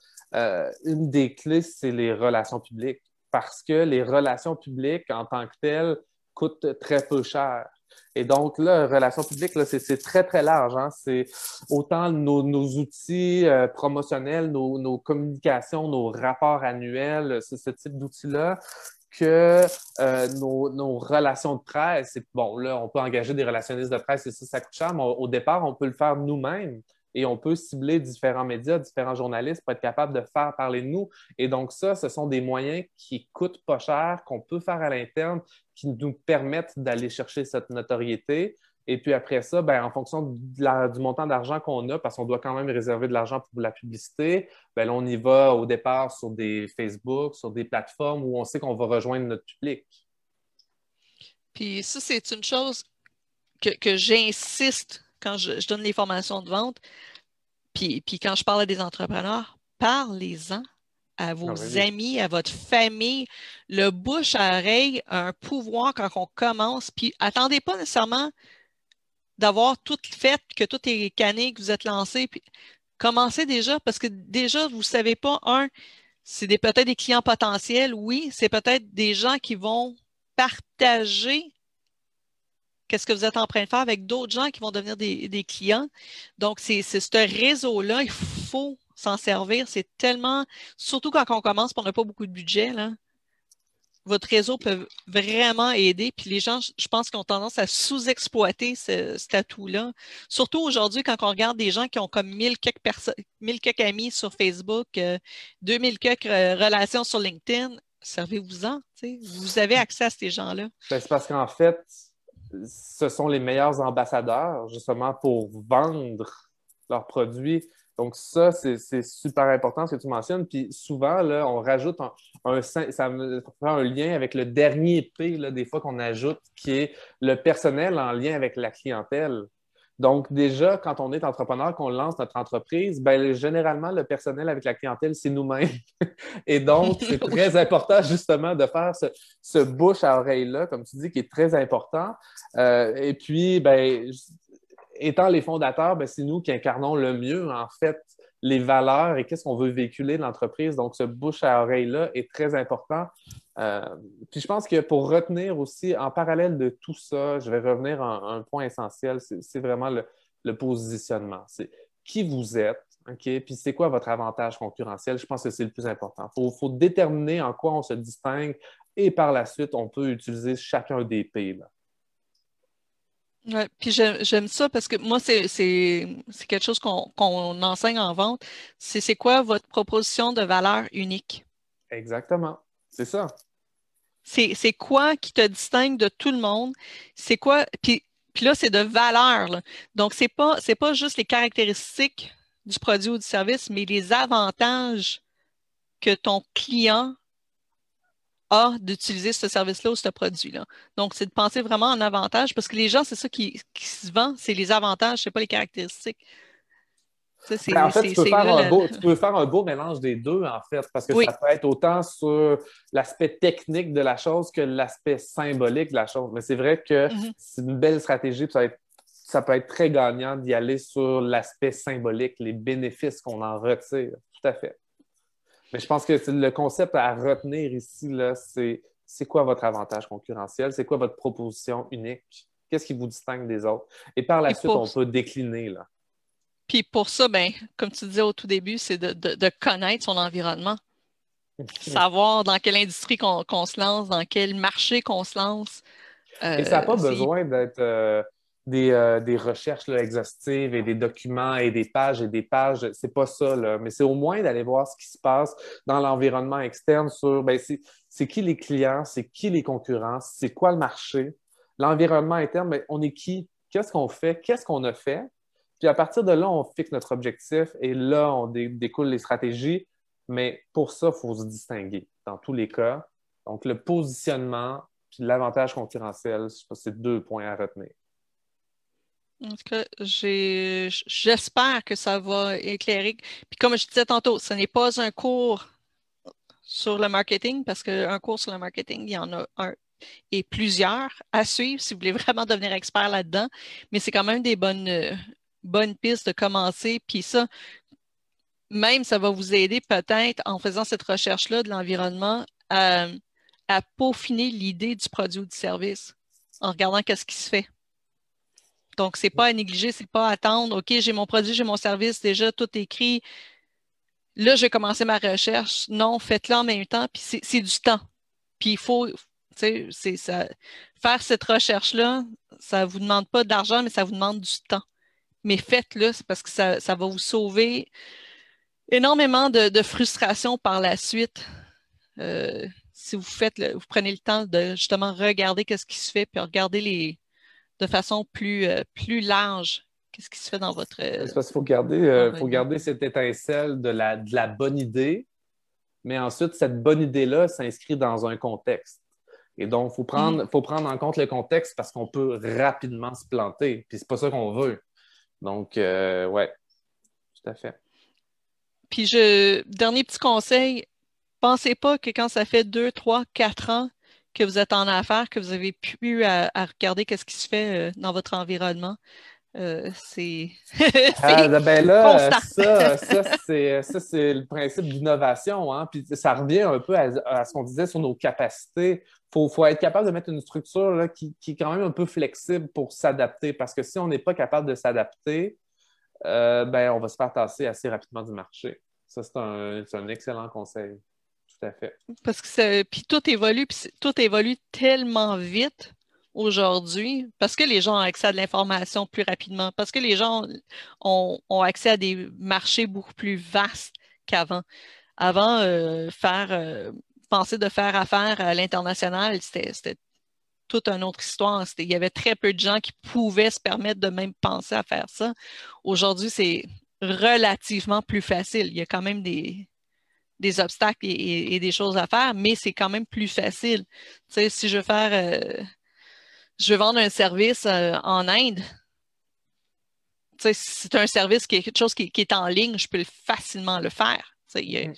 une des clés, c'est les relations publiques. Parce que les relations publiques, en tant que telles, coûtent très peu cher. Et donc, là, relations publiques, c'est très, très large. Hein. C'est autant nos, outils euh, promotionnels, nos, communications, nos rapports annuels, ce type d'outils-là, que euh, nos, relations de presse. bon, là, on peut engager des relationnistes de presse et ça, ça coûte cher, mais au départ, on peut le faire nous-mêmes et on peut cibler différents médias, différents journalistes pour être capable de faire parler de nous. Et donc, ça, ce sont des moyens qui coûtent pas cher, qu'on peut faire à l'interne, qui nous permettent d'aller chercher cette notoriété. Et puis après ça, ben, en fonction du montant d'argent qu'on a, parce qu'on doit quand même réserver de l'argent pour la publicité, ben, on y va au départ sur des Facebook, sur des plateformes où on sait qu'on va rejoindre notre public. Puis ça, c'est une chose que, que j'insiste quand je, donne les formations de vente, puis, puis quand je parle à des entrepreneurs, parlez-en à vos ah, amis, à votre famille. Le bouche à oreille a un pouvoir quand on commence. Puis attendez pas nécessairement d'avoir tout fait, que tout est canné, que vous êtes lancé. Puis commencez déjà parce que déjà, vous ne savez pas, un, c'est peut-être des clients potentiels, oui, c'est peut-être des gens qui vont partager qu'est-ce que vous êtes en train de faire avec d'autres gens qui vont devenir des, clients. Donc, c'est ce réseau-là, il faut s'en servir. C'est tellement, surtout quand on commence, on n'a pas beaucoup de budget, votre réseau peut vraiment aider. Puis les gens, je pense, qu'ils ont tendance à sous-exploiter ce, cet atout-là. Surtout aujourd'hui, quand on regarde des gens qui ont comme 1000 quelques, quelques amis sur Facebook, 2000 euh, quelques euh, relations sur LinkedIn, servez-vous-en. Vous avez accès à ces gens-là. Ben, c'est parce qu'en fait, ce sont les meilleurs ambassadeurs justement pour vendre leurs produits. Donc, ça, c'est super important ce que tu mentionnes. Puis souvent, là, on rajoute un, ça un lien avec le dernier P, des fois qu'on ajoute, qui est le personnel en lien avec la clientèle. Donc, déjà, quand on est entrepreneur, qu'on lance notre entreprise, ben, généralement, le personnel avec la clientèle, c'est nous-mêmes. Et donc, c'est très important, justement, de faire ce, bouche à oreille-là, comme tu dis, qui est très important. Euh, et puis, ben, étant les fondateurs, ben, c'est nous qui incarnons le mieux, en fait, les valeurs et qu'est-ce qu'on veut véhiculer de l'entreprise. Donc, ce bouche à oreille-là est très important. Euh, puis je pense que pour retenir aussi, en parallèle de tout ça, je vais revenir à un, point essentiel, c'est vraiment le, positionnement. C'est qui vous êtes, OK? Puis c'est quoi votre avantage concurrentiel? Je pense que c'est le plus important. Il faut, déterminer en quoi on se distingue et par la suite, on peut utiliser chacun des P. Là. Ouais, puis j'aime ça parce que moi, c'est quelque chose qu'on enseigne en vente. C'est quoi votre proposition de valeur unique? Exactement. C'est ça. C'est quoi qui te distingue de tout le monde? C'est quoi? Puis, puis là, c'est de valeur. Donc, ce n'est pas, pas juste les caractéristiques du produit ou du service, mais les avantages que ton client a d'utiliser ce service-là ou ce produit-là. Donc, c'est de penser vraiment en avantage parce que les gens, c'est ça qui, se vend, c'est les avantages, ce n'est pas les caractéristiques. Ben, en fait, tu peux, faire un beau, mélange des deux, en fait, parce que ça peut être autant sur l'aspect technique de la chose que l'aspect symbolique de la chose. Mais c'est vrai que mm-hmm. c'est une belle stratégie, ça, ça peut être très gagnant d'y aller sur l'aspect symbolique, les bénéfices qu'on en retire. Tout à fait. Mais je pense que le concept à retenir ici, c'est c'est quoi votre avantage concurrentiel? C'est quoi votre proposition unique? Qu'est-ce qui vous distingue des autres? Et par la suite, on peut décliner. Là. Puis pour ça, ben, comme tu disais au tout début, c'est de, connaître son environnement. Savoir dans quelle industrie qu'on se lance, dans quel marché qu'on se lance. Et ça n'a pas besoin d'être. Euh, des, euh, des recherches exhaustives et des documents et des pages et des pages. C'est pas ça, là. mais c'est au moins d'aller voir ce qui se passe dans l'environnement externe sur ben, c'est qui les clients, c'est qui les concurrents, c'est quoi le marché, l'environnement interne, ben, on est qui, qu'est-ce qu'on fait, qu'est-ce qu'on a fait. Puis à partir de là, on fixe notre objectif et là, on découle les stratégies. Mais pour ça, il faut se distinguer dans tous les cas. Donc, le positionnement puis l'avantage concurrentiel, c'est deux points à retenir. En tout cas, j'espère que ça va éclairer. Puis comme je disais tantôt, ce n'est pas un cours sur le marketing, parce qu'un cours sur le marketing, il y en a un et plusieurs à suivre si vous voulez vraiment devenir expert là-dedans. Mais c'est quand même des bonnes, bonnes pistes de commencer. Puis ça, même ça va vous aider peut-être en faisant cette recherche-là de l'environnement à, à peaufiner l'idée du produit ou du service en regardant qu'est-ce qui se fait. Donc, ce n'est pas à négliger, ce n'est pas à attendre, OK, j'ai mon produit, j'ai mon service, déjà tout écrit. Là, je vais commencer ma recherche. Non, faites-le en même temps, puis c'est du temps. Puis il faut, tu sais, ça, faire cette recherche-là, ça ne vous demande pas d'argent, mais ça vous demande du temps. Mais faites-le, parce que ça, va vous sauver énormément de, frustration par la suite. Euh, si vous faites, vous prenez le temps de justement regarder qu'est-ce qui se fait, puis regarder les, de façon plus, euh, plus large qu'est-ce qui se fait dans votre. C'est parce qu'il faut garder, euh, faut garder cette étincelle de la, de la bonne idée, mais ensuite, cette bonne idée-là s'inscrit dans un contexte. Et donc, il faut prendre, mm-hmm. faut prendre en compte le contexte parce qu'on peut rapidement se planter. Puis c'est pas ça qu'on veut. Donc, euh, ouais, tout à fait. Puis, je, dernier petit conseil, pensez pas que quand ça fait deux, trois, quatre ans que vous êtes en affaires, que vous avez pu à, regarder qu'est-ce qui se fait euh, dans votre environnement. Euh, c'est. ah, ben là, ça, ça c'est le principe d'innovation. Hein? Puis ça revient un peu à, ce qu'on disait sur nos capacités. Il faut, être capable de mettre une structure là, qui, qui, est quand même un peu flexible pour s'adapter. Parce que si on n'est pas capable de s'adapter, euh, ben, on va se faire tasser assez rapidement du marché. Ça, c'est un, un excellent conseil fait. Parce que puis tout évolue, puis tout évolue tellement vite aujourd'hui parce que les gens ont accès à de l'information plus rapidement, parce que les gens ont, accès à des marchés beaucoup plus vastes qu'avant. Avant, euh, faire euh, penser de faire affaire à l'international, c'était toute une autre histoire. Il y avait très peu de gens qui pouvaient se permettre de même penser à faire ça. Aujourd'hui, c'est relativement plus facile. Il y a quand même des, des obstacles et, des choses à faire, mais c'est quand même plus facile. Tu sais, si je veux faire, euh, je veux vendre un service euh, en Inde, tu sais, c'est un service qui est quelque chose qui, est en ligne, je peux facilement le faire. Tu sais,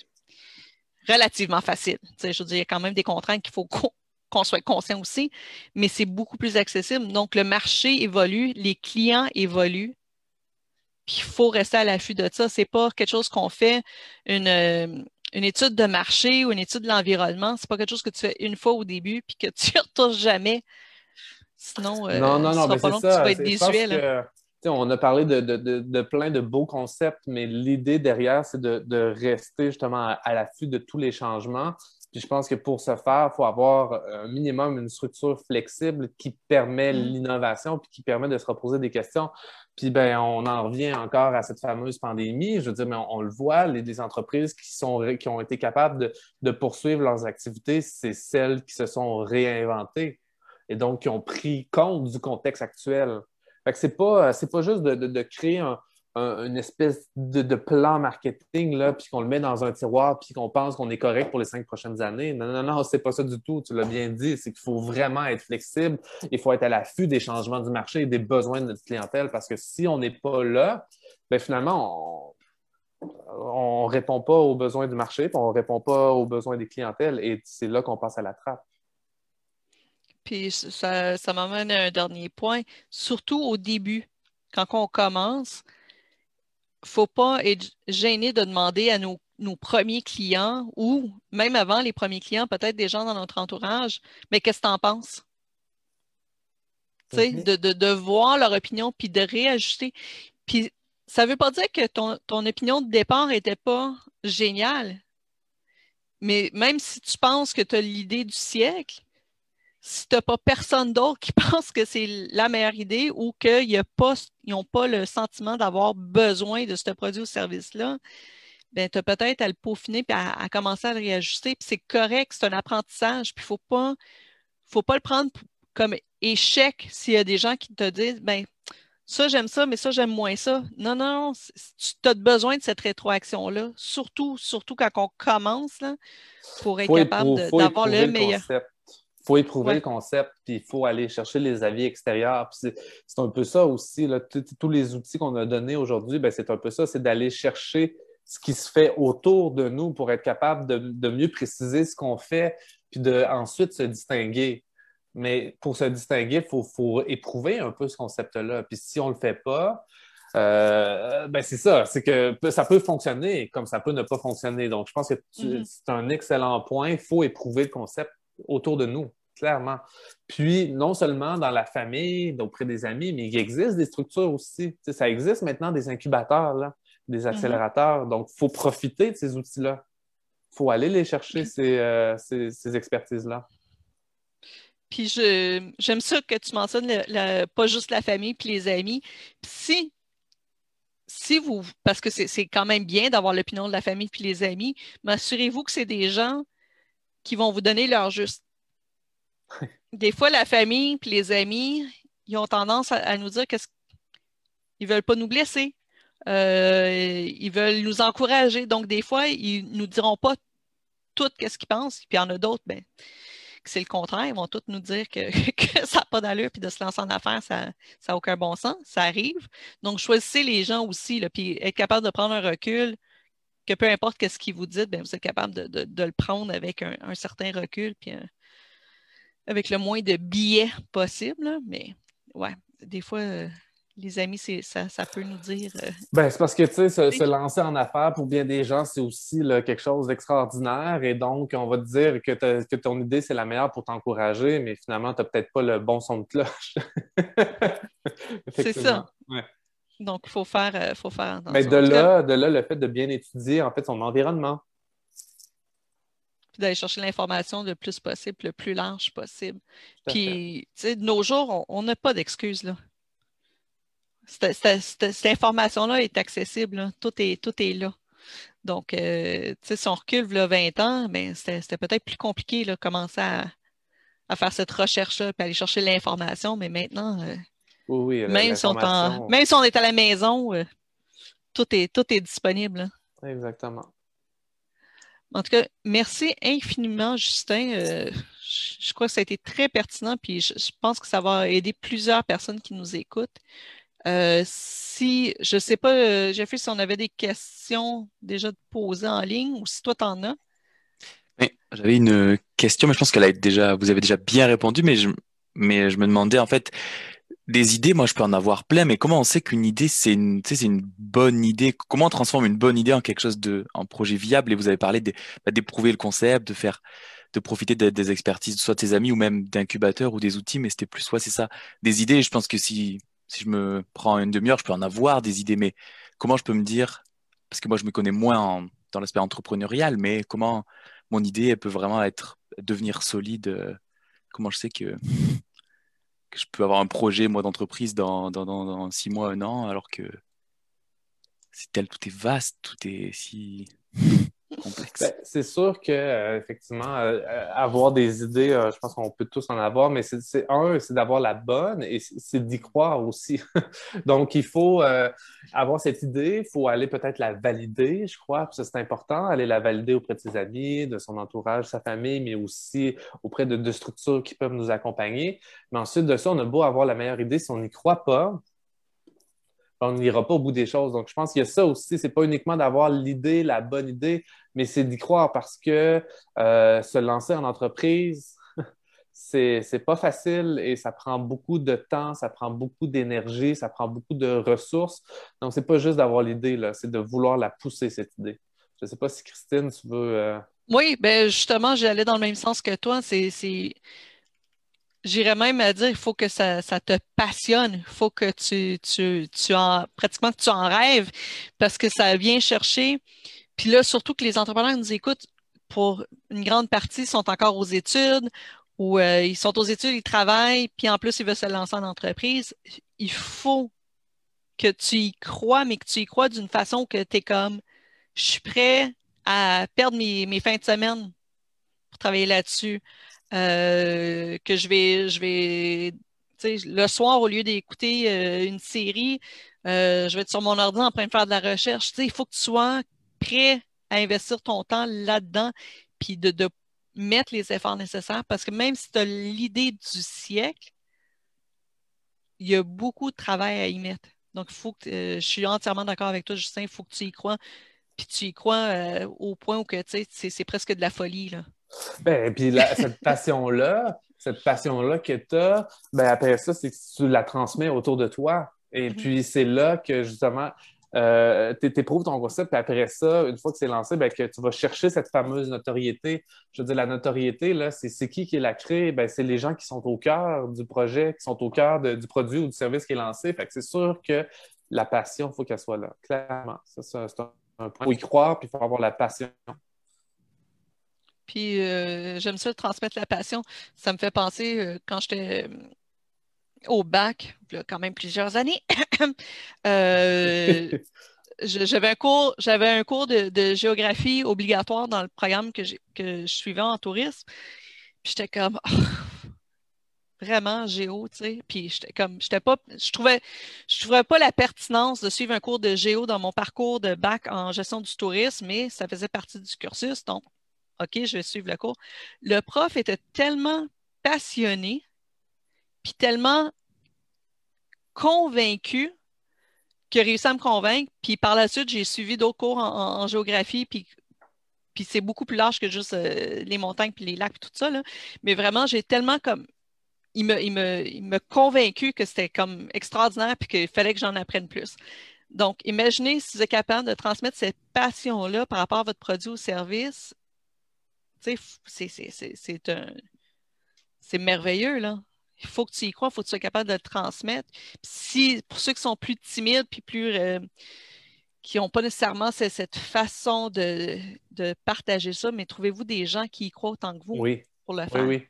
relativement facile. Tu sais, je veux dire, il y a quand même des contraintes qu'il faut qu'on soit conscient aussi, mais c'est beaucoup plus accessible. Donc, le marché évolue, les clients évoluent, puis il faut rester à l'affût de ça. C'est pas quelque chose qu'on fait une, euh, une étude de marché ou une étude de l'environnement, c'est pas quelque chose que tu fais une fois au début puis que tu ne retouches jamais. Sinon, euh, non, non, non, pas ça. tu vas être déçu. on a parlé de, plein de beaux concepts, mais l'idée derrière, c'est de, rester justement à, l'affût de tous les changements. Puis je pense que pour ce faire, il faut avoir un minimum une structure flexible qui permet mm. l'innovation puis qui permet de se reposer des questions. Puis ben, on en revient encore à cette fameuse pandémie. Je veux dire, mais on, le voit, les, entreprises qui, sont, qui ont été capables de, poursuivre leurs activités, c'est celles qui se sont réinventées et donc qui ont pris compte du contexte actuel. Fait que c'est pas, c'est pas juste de créer un, une espèce de, plan marketing, là, puis qu'on le met dans un tiroir, puis qu'on pense qu'on est correct pour les cinq prochaines années. Non, non, non, c'est pas ça du tout. Tu l'as bien dit. C'est qu'il faut vraiment être flexible. Il faut être à l'affût des changements du marché et des besoins de notre clientèle parce que si on n'est pas là, bien, finalement, on ne répond pas aux besoins du marché, puis on ne répond pas aux besoins des clientèles et c'est là qu'on passe à la trappe. Puis ça, ça m'amène à un dernier point, surtout au début, quand on commence faut pas être gêné de demander à nos, premiers clients ou même avant les premiers clients, peut-être des gens dans notre entourage, mais qu'est-ce que tu en penses? de, de, voir leur opinion puis de réajuster. Puis ça ne veut pas dire que ton, ton opinion de départ n'était pas géniale. Mais même si tu penses que tu as l'idée du siècle, si tu n'as pas personne d'autre qui pense que c'est la meilleure idée ou qu'ils n'ont pas le sentiment d'avoir besoin de ce produit ou service-là, ben, tu as peut-être à le peaufiner et à, commencer à le réajuster. Puis c'est correct, c'est un apprentissage. Puis il ne faut pas, faut pas le prendre comme échec s'il y a des gens qui te disent ben ça, j'aime ça, mais ça, j'aime moins ça. Non, non, tu as besoin de cette rétroaction-là, surtout, surtout quand on commence là, pour être capable d'avoir le, meilleur. Il faut éprouver le concept, puis il faut aller chercher les avis extérieurs. C'est un peu ça aussi. Là, tous les outils qu'on a donnés aujourd'hui, ben, c'est un peu ça, c'est d'aller chercher ce qui se fait autour de nous pour être capable de, mieux préciser ce qu'on fait, puis de ensuite se distinguer. Mais pour se distinguer, il faut, éprouver un peu ce concept-là. Puis si on ne le fait pas, euh, ben c'est ça, c'est que ça peut fonctionner comme ça peut ne pas fonctionner. Donc, je pense que mm-hmm. c'est un excellent point. Il faut éprouver le concept autour de nous, clairement. Puis, non seulement dans la famille, auprès des amis, mais il existe des structures aussi. ça existe maintenant des incubateurs, là, des mm-hmm. accélérateurs. Donc, il faut profiter de ces outils-là. Il faut aller les chercher, euh, ces expertises-là. Puis j'aime ça que tu mentionnes pas juste la famille puis les amis. si, si vous, parce que c'est quand même bien d'avoir l'opinion de la famille puis les amis, mais assurez-vous que c'est des gens qui vont vous donner leur juste. Des fois, la famille puis les amis, ils ont tendance à, nous dire qu'ils ne veulent pas nous blesser. Euh, ils veulent nous encourager. Donc, des fois, ils ne nous diront pas tout ce qu'ils pensent. Puis il y en a d'autres, ben, c'est le contraire. Ils vont tous nous dire que, ça n'a pas d'allure puis de se lancer en affaires, ça n'a aucun bon sens. Ça arrive. Donc, choisissez les gens aussi, là, puis être capable de prendre un recul, que peu importe ce qu'ils vous disent, bien, vous êtes capable de, le prendre avec un, certain recul, puis avec le moins de billets possible. Mais ouais, des fois, euh, les amis, ça, ça, peut nous dire. Euh, ben, c'est parce que, tu sais, se, lancer en affaires pour bien des gens, c'est aussi quelque chose d'extraordinaire. Et donc, on va te dire que, que ton idée, c'est la meilleure pour t'encourager, mais finalement, tu n'as peut-être pas le bon son de cloche. c'est ça. Donc, il faut faire, euh, faut faire attention. Mais de là, de là, le fait de bien étudier, en fait, son environnement. Puis d'aller chercher l'information le plus possible, le plus large possible. Puis, tu sais, de nos jours, on n'a pas d'excuses, là cette, information-là est accessible. Tout, est, tout est là. Donc, euh, si on recule là, 20 ans, ben, c'était peut-être plus compliqué de commencer à, faire cette recherche-là et aller chercher l'information. Mais maintenant, euh, même, si on même, si on est à la maison, euh, tout, est, tout est disponible. Exactement. En tout cas, merci infiniment, Justin. je crois que ça a été très pertinent, puis je, pense que ça va aider plusieurs personnes qui nous écoutent. Euh, si, je ne sais pas, euh, Jeffrey, si on avait des questions déjà posées en ligne ou si toi, tu en as. J'avais une question, mais je pense que déjà, vous avez déjà bien répondu, mais je, mais je me demandais en fait, des idées, moi je peux en avoir plein, mais comment on sait qu'une idée c'est une, c'est une bonne idée? Comment on transforme une bonne idée en quelque chose de, en projet viable? Et vous avez parlé bah, d'éprouver le concept, de faire, de profiter des, expertises, soit de tes amis ou même d'incubateurs ou des outils, mais c'était plus, soit c'est ça, des idées. Je pense que si si je me prends une demi-heure, je peux en avoir des idées, mais comment je peux me dire, parce que moi je me connais moins dans l'aspect entrepreneurial, mais comment mon idée peut vraiment être devenir solide euh, Comment je sais que, que je peux avoir un projet moi d'entreprise dans, dans, six mois, un an, alors que c'est tel, tout est vaste, tout est si ben, c'est sûr que euh, effectivement, euh, euh, avoir des idées, je pense qu'on peut tous en avoir, mais c'est un, c'est d'avoir la bonne et c'est d'y croire aussi. Donc, il faut avoir cette idée, il faut aller peut-être la valider, je crois, que c'est important, aller la valider auprès de ses amis, de son entourage, sa famille, mais aussi auprès de, de structures qui peuvent nous accompagner. Mais ensuite de ça, on a beau avoir la meilleure idée, si on n'y croit pas, on n'ira pas au bout des choses. Donc, je pense qu'il y a ça aussi. C'est pas uniquement d'avoir l'idée, la bonne idée, mais c'est d'y croire parce que euh, se lancer en entreprise, c'est pas facile et ça prend beaucoup de temps, ça prend beaucoup d'énergie, ça prend beaucoup de ressources. Donc, c'est pas juste d'avoir l'idée, c'est de vouloir la pousser, cette idée. Je ne sais pas si Christine, tu veux. Euh, oui, ben justement, j'allais dans le même sens que toi. C'est J'irais même à dire, il faut que ça, te passionne. Il faut que tu, tu, tu en, pratiquement que tu en rêves parce que ça vient chercher. Puis là, surtout que les entrepreneurs nous écoutent pour une grande partie sont encore aux études ou euh, ils sont aux études, ils travaillent, puis en plus, ils veulent se lancer en entreprise, il faut que tu y crois, mais que tu y crois d'une façon que tu es comme, je suis prêt à perdre mes, fins de semaine pour travailler là-dessus. Euh, que je vais, je vais le soir, au lieu d'écouter euh, une série, je vais être sur mon ordi en train de faire de la recherche. il faut que tu sois prêt à investir ton temps là-dedans, puis de, de, mettre les efforts nécessaires parce que même si tu as l'idée du siècle, il y a beaucoup de travail à y mettre. Donc, faut que euh, je suis entièrement d'accord avec toi, Justin, il faut que tu y crois. Puis tu y crois euh, au point où que c'est presque de la folie. Là. Ben, puis cette passion-là, cette passion-là que tu as, ben, après ça, c'est que tu la transmets autour de toi. Et mm-hmm. puis, c'est là que justement, euh, tu éprouves ton concept, puis après ça, une fois que c'est lancé, ben, que tu vas chercher cette fameuse notoriété. Je veux dire, la notoriété, là, c'est qui qui la crée? Ben, c'est les gens qui sont au cœur du projet, qui sont au cœur du produit ou du service qui est lancé. Fait que c'est sûr que la passion, il faut qu'elle soit là, clairement. Ça, c'est un, point. Il faut y croire, puis il faut avoir la passion. Puis euh, j'aime ça transmettre la passion. Ça me fait penser euh, quand j'étais au bac, a quand même plusieurs années, euh, j'avais un cours, j'avais un cours de, géographie obligatoire dans le programme que, je suivais en tourisme. Puis j'étais comme vraiment géo, tu sais. Puis j'étais comme, j'étais pas, je trouvais, je trouvais pas la pertinence de suivre un cours de géo dans mon parcours de bac en gestion du tourisme, mais ça faisait partie du cursus, donc OK, je vais suivre le cours. Le prof était tellement passionné puis tellement convaincu qu'il a réussi à me convaincre. Puis par la suite, j'ai suivi d'autres cours en, géographie, puis, puis c'est beaucoup plus large que juste euh, les montagnes, puis les lacs, puis tout ça. Là. Mais vraiment, j'ai tellement comme. Il m'a il me, il convaincu que c'était comme extraordinaire, puis qu'il fallait que j'en apprenne plus. Donc, imaginez si vous êtes capable de transmettre cette passion-là par rapport à votre produit ou service. C'est merveilleux, là il faut que tu y crois, il faut que tu sois capable de le transmettre. si, pour ceux qui sont plus timides, puis plus euh, qui n'ont pas nécessairement cette, façon de, partager ça, mais trouvez-vous des gens qui y croient autant que vous pour le faire? Oui, oui.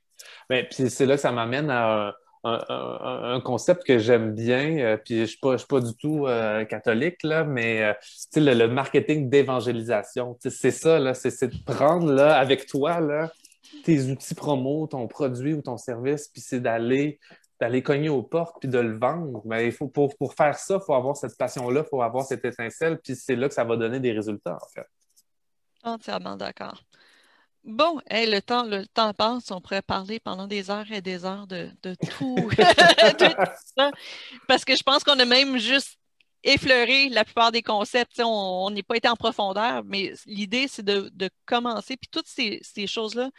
Ben, puis c'est là que ça m'amène à un, concept que j'aime bien, euh, puis je ne suis, pas du tout euh, catholique, là, mais le, le, marketing d'évangélisation. C'est ça, c'est de prendre là, avec toi là, tes outils promo, ton produit ou ton service, puis c'est d'aller d'aller cogner aux portes puis de le vendre. Mais il faut, pour, faire ça, il faut avoir cette passion-là, il faut avoir cette étincelle, puis c'est là que ça va donner des résultats, en fait. Entièrement d'accord. Bon, le, temps, le temps passe, on pourrait parler pendant des heures et des heures de, tout, ça, parce que je pense qu'on a même juste effleuré la plupart des concepts. on n'est pas été en profondeur, mais l'idée, c'est de, commencer. Puis toutes ces, ces choses-là,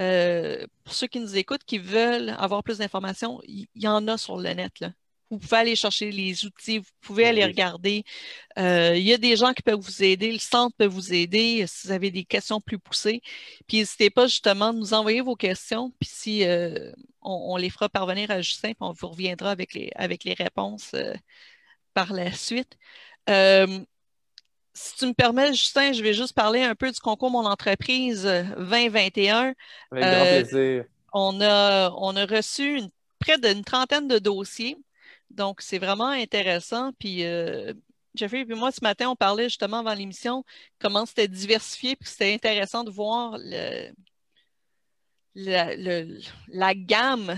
euh, pour ceux qui nous écoutent, qui veulent avoir plus d'informations, il y, en a sur le net. Là. Vous pouvez aller chercher les outils, vous pouvez aller regarder. Euh, il y a des gens qui peuvent vous aider, le centre peut vous aider si vous avez des questions plus poussées. Puis n'hésitez pas justement à nous envoyer vos questions, puis si euh, on, les fera parvenir à Justin, puis on vous reviendra avec les, avec les réponses par la suite si tu me permets, Justin, je vais juste parler un peu du concours Mon entreprise 2021. Avec grand euh, plaisir. On a, on a reçu près d'une trentaine de dossiers. Donc, c'est vraiment intéressant. Puis, euh, Jeffrey et moi, ce matin, on parlait justement avant l'émission comment c'était diversifié, puis c'était intéressant de voir la, gamme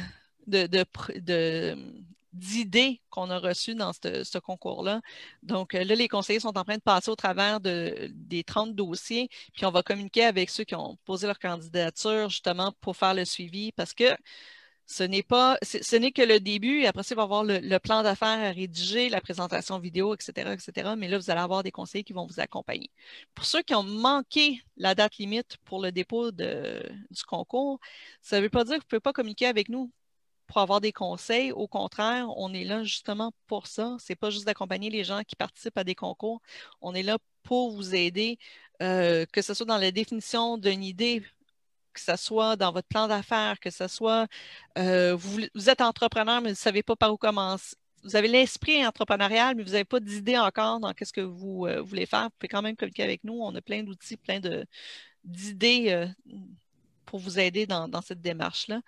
d'idées qu'on a reçues dans ce, concours-là. Donc euh, là, les conseillers sont en train de passer au travers de, des 30 dossiers, puis on va communiquer avec ceux qui ont posé leur candidature justement pour faire le suivi parce que ce n'est pas, ce n'est que le début, après ça, il va y avoir le, plan d'affaires à rédiger, la présentation vidéo, etc.. Mais là, vous allez avoir des conseillers qui vont vous accompagner. Pour ceux qui ont manqué la date limite pour le dépôt du concours, ça ne veut pas dire que vous ne pouvez pas communiquer avec nous pour avoir des conseils. Au contraire, on est là justement pour ça. Ce n'est pas juste d'accompagner les gens qui participent à des concours. On est là pour vous aider, euh, que ce soit dans la définition d'une idée, que ce soit dans votre plan d'affaires, que ce soit euh, vous, êtes entrepreneur, mais vous ne savez pas par où commencer. Vous avez l'esprit entrepreneurial, mais vous n'avez pas d'idée encore dans ce que vous euh, voulez faire. Vous pouvez quand même communiquer avec nous. On a plein d'outils, plein d'idées pour vous aider dans, cette démarche-là.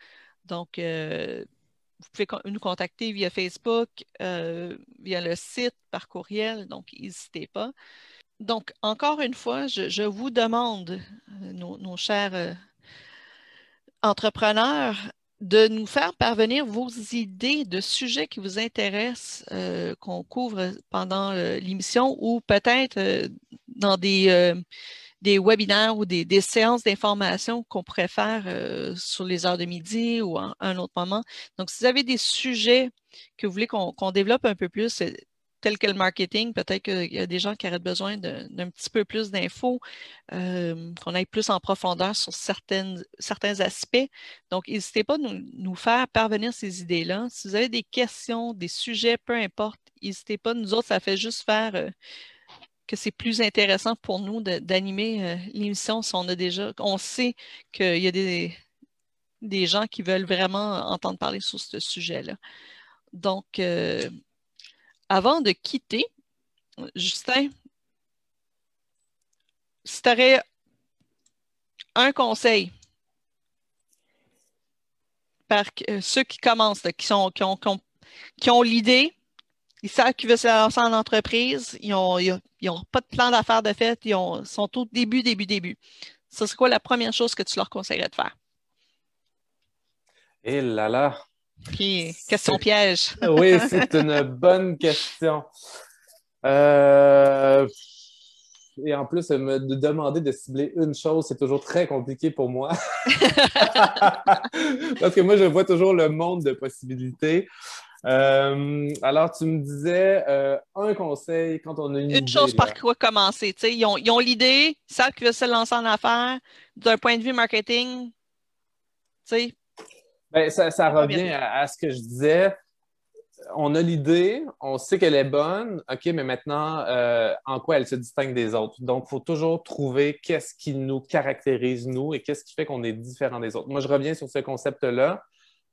Donc, vous pouvez nous contacter via Facebook, via le site, par courriel, donc n'hésitez pas. Donc, encore une fois, je, vous demande, nos, chers entrepreneurs, de nous faire parvenir vos idées de sujets qui vous intéressent, euh, qu'on couvre pendant euh, l'émission ou peut-être euh, dans des, des webinaires ou des, séances d'information qu'on pourrait faire sur les heures de midi ou à un autre moment. Donc, si vous avez des sujets que vous voulez qu'on développe un peu plus, tel que le marketing, peut-être qu'il y a des gens qui auraient besoin d'un petit peu plus d'infos, euh, qu'on aille plus en profondeur sur certaines, certains aspects. Donc, n'hésitez pas à nous, faire parvenir ces idées-là. Si vous avez des questions, des sujets, peu importe, n'hésitez pas. Nous autres, ça fait juste faire euh, que c'est plus intéressant pour nous d'animer euh, l'émission si on a déjà, on sait qu'il y a des, des gens qui veulent vraiment entendre parler sur ce sujet-là. Donc, avant de quitter, Justin, si tu aurais un conseil par euh, ceux qui commencent, qui, ont, l'idée, ils savent qu'ils veulent se lancer en entreprise, ils n'ont pas de plan d'affaires de fait, ils sont au début, début, début. Ce serait quoi la première chose que tu leur conseillerais de faire? Eh là là, puis, question piège. oui, c'est une bonne question. Euh, et en plus, me demander de cibler une chose, c'est toujours très compliqué pour moi. Parce que moi, je vois toujours le monde de possibilités. Euh, alors, tu me disais euh, un conseil quand on a une, une chose par quoi commencer. Ils ont, ils ont l'idée, ils savent qu'ils veulent se lancer en affaires. D'un point de vue marketing, ben, ça, revient à, ce que je disais. On a l'idée, on sait qu'elle est bonne, OK, mais maintenant, euh, en quoi elle se distingue des autres? Donc, il faut toujours trouver qu'est-ce qui nous caractérise, nous, et qu'est-ce qui fait qu'on est différent des autres. Moi, je reviens sur ce concept-là.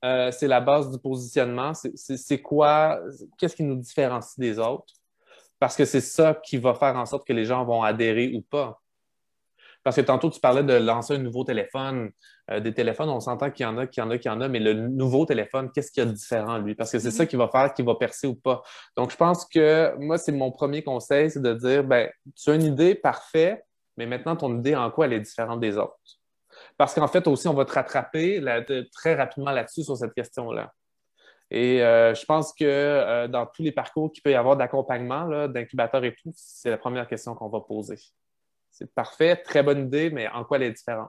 Euh, c'est la base du positionnement. C'est quoi, qu'est-ce qui nous différencie des autres? Parce que c'est ça qui va faire en sorte que les gens vont adhérer ou pas. Parce que tantôt, tu parlais de lancer un nouveau téléphone. Euh, des téléphones, on s'entend qu'il y en a, qu'il y en a, qu'il y en a, mais le nouveau téléphone, qu'est-ce qu'il y a de différent, lui? Parce que c'est ça mm-hmm. qui va faire qu'il va percer ou pas. Donc, je pense que moi, c'est mon premier conseil, c'est de dire, ben, tu as une idée, parfait, mais maintenant, ton idée, en quoi elle est différente des autres? Parce qu'en fait, aussi, on va te rattraper très rapidement là-dessus sur cette question-là. Et euh, je pense que euh, dans tous les parcours qu'il peut y avoir d'accompagnement, d'incubateur et tout, c'est la première question qu'on va poser. C'est parfait, très bonne idée, mais en quoi elle est différente?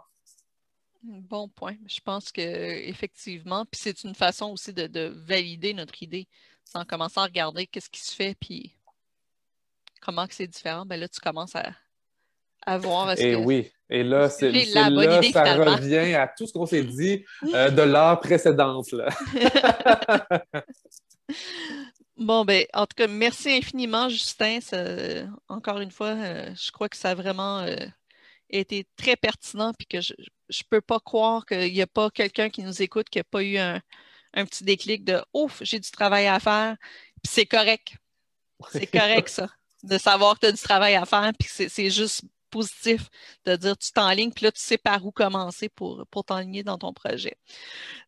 Bon point. Je pense que effectivement, puis c'est une façon aussi de, valider notre idée. En commençant à regarder qu'est-ce qui se fait, puis comment que c'est différent, ben là, tu commences à, voir. Et oui, et là, c'est là, ça revient à tout ce qu'on s'est dit euh, de l'heure précédente. Bon, ben, en tout cas, merci infiniment, Justin. encore une fois, euh, je crois que ça a vraiment euh, été très pertinent, puis que je ne peux pas croire qu'il n'y a pas quelqu'un qui nous écoute qui n'a pas eu un, petit déclic de Ouf, j'ai du travail à faire, puis c'est correct. C'est correct, ça, de savoir que tu as du travail à faire, puis c'est juste positif de dire tu t'enlignes, puis là, tu sais par où commencer pour, pour t'enligner dans ton projet.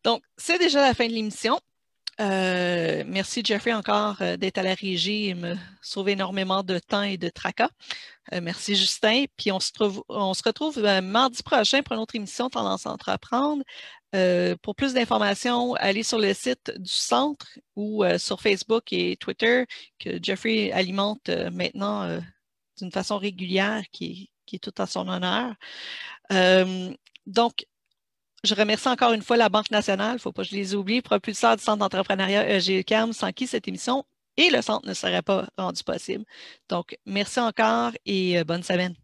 Donc, c'est déjà la fin de l'émission. Euh, merci Jeffrey encore euh, d'être à la régie et me sauver énormément de temps et de tracas. Euh, merci Justin. Puis on se, on se retrouve mardi prochain pour une autre émission Tendance à entreprendre. pour plus d'informations, allez sur le site du centre ou sur Facebook et Twitter que Jeffrey alimente maintenant d'une façon régulière qui, qui, est tout à son honneur. donc, je remercie encore une fois la Banque nationale, il ne faut pas que je les oublie, propulseur du Centre d'entrepreneuriat EGCAM, sans qui cette émission et le centre ne serait pas rendu possible. Donc, merci encore et euh, bonne semaine.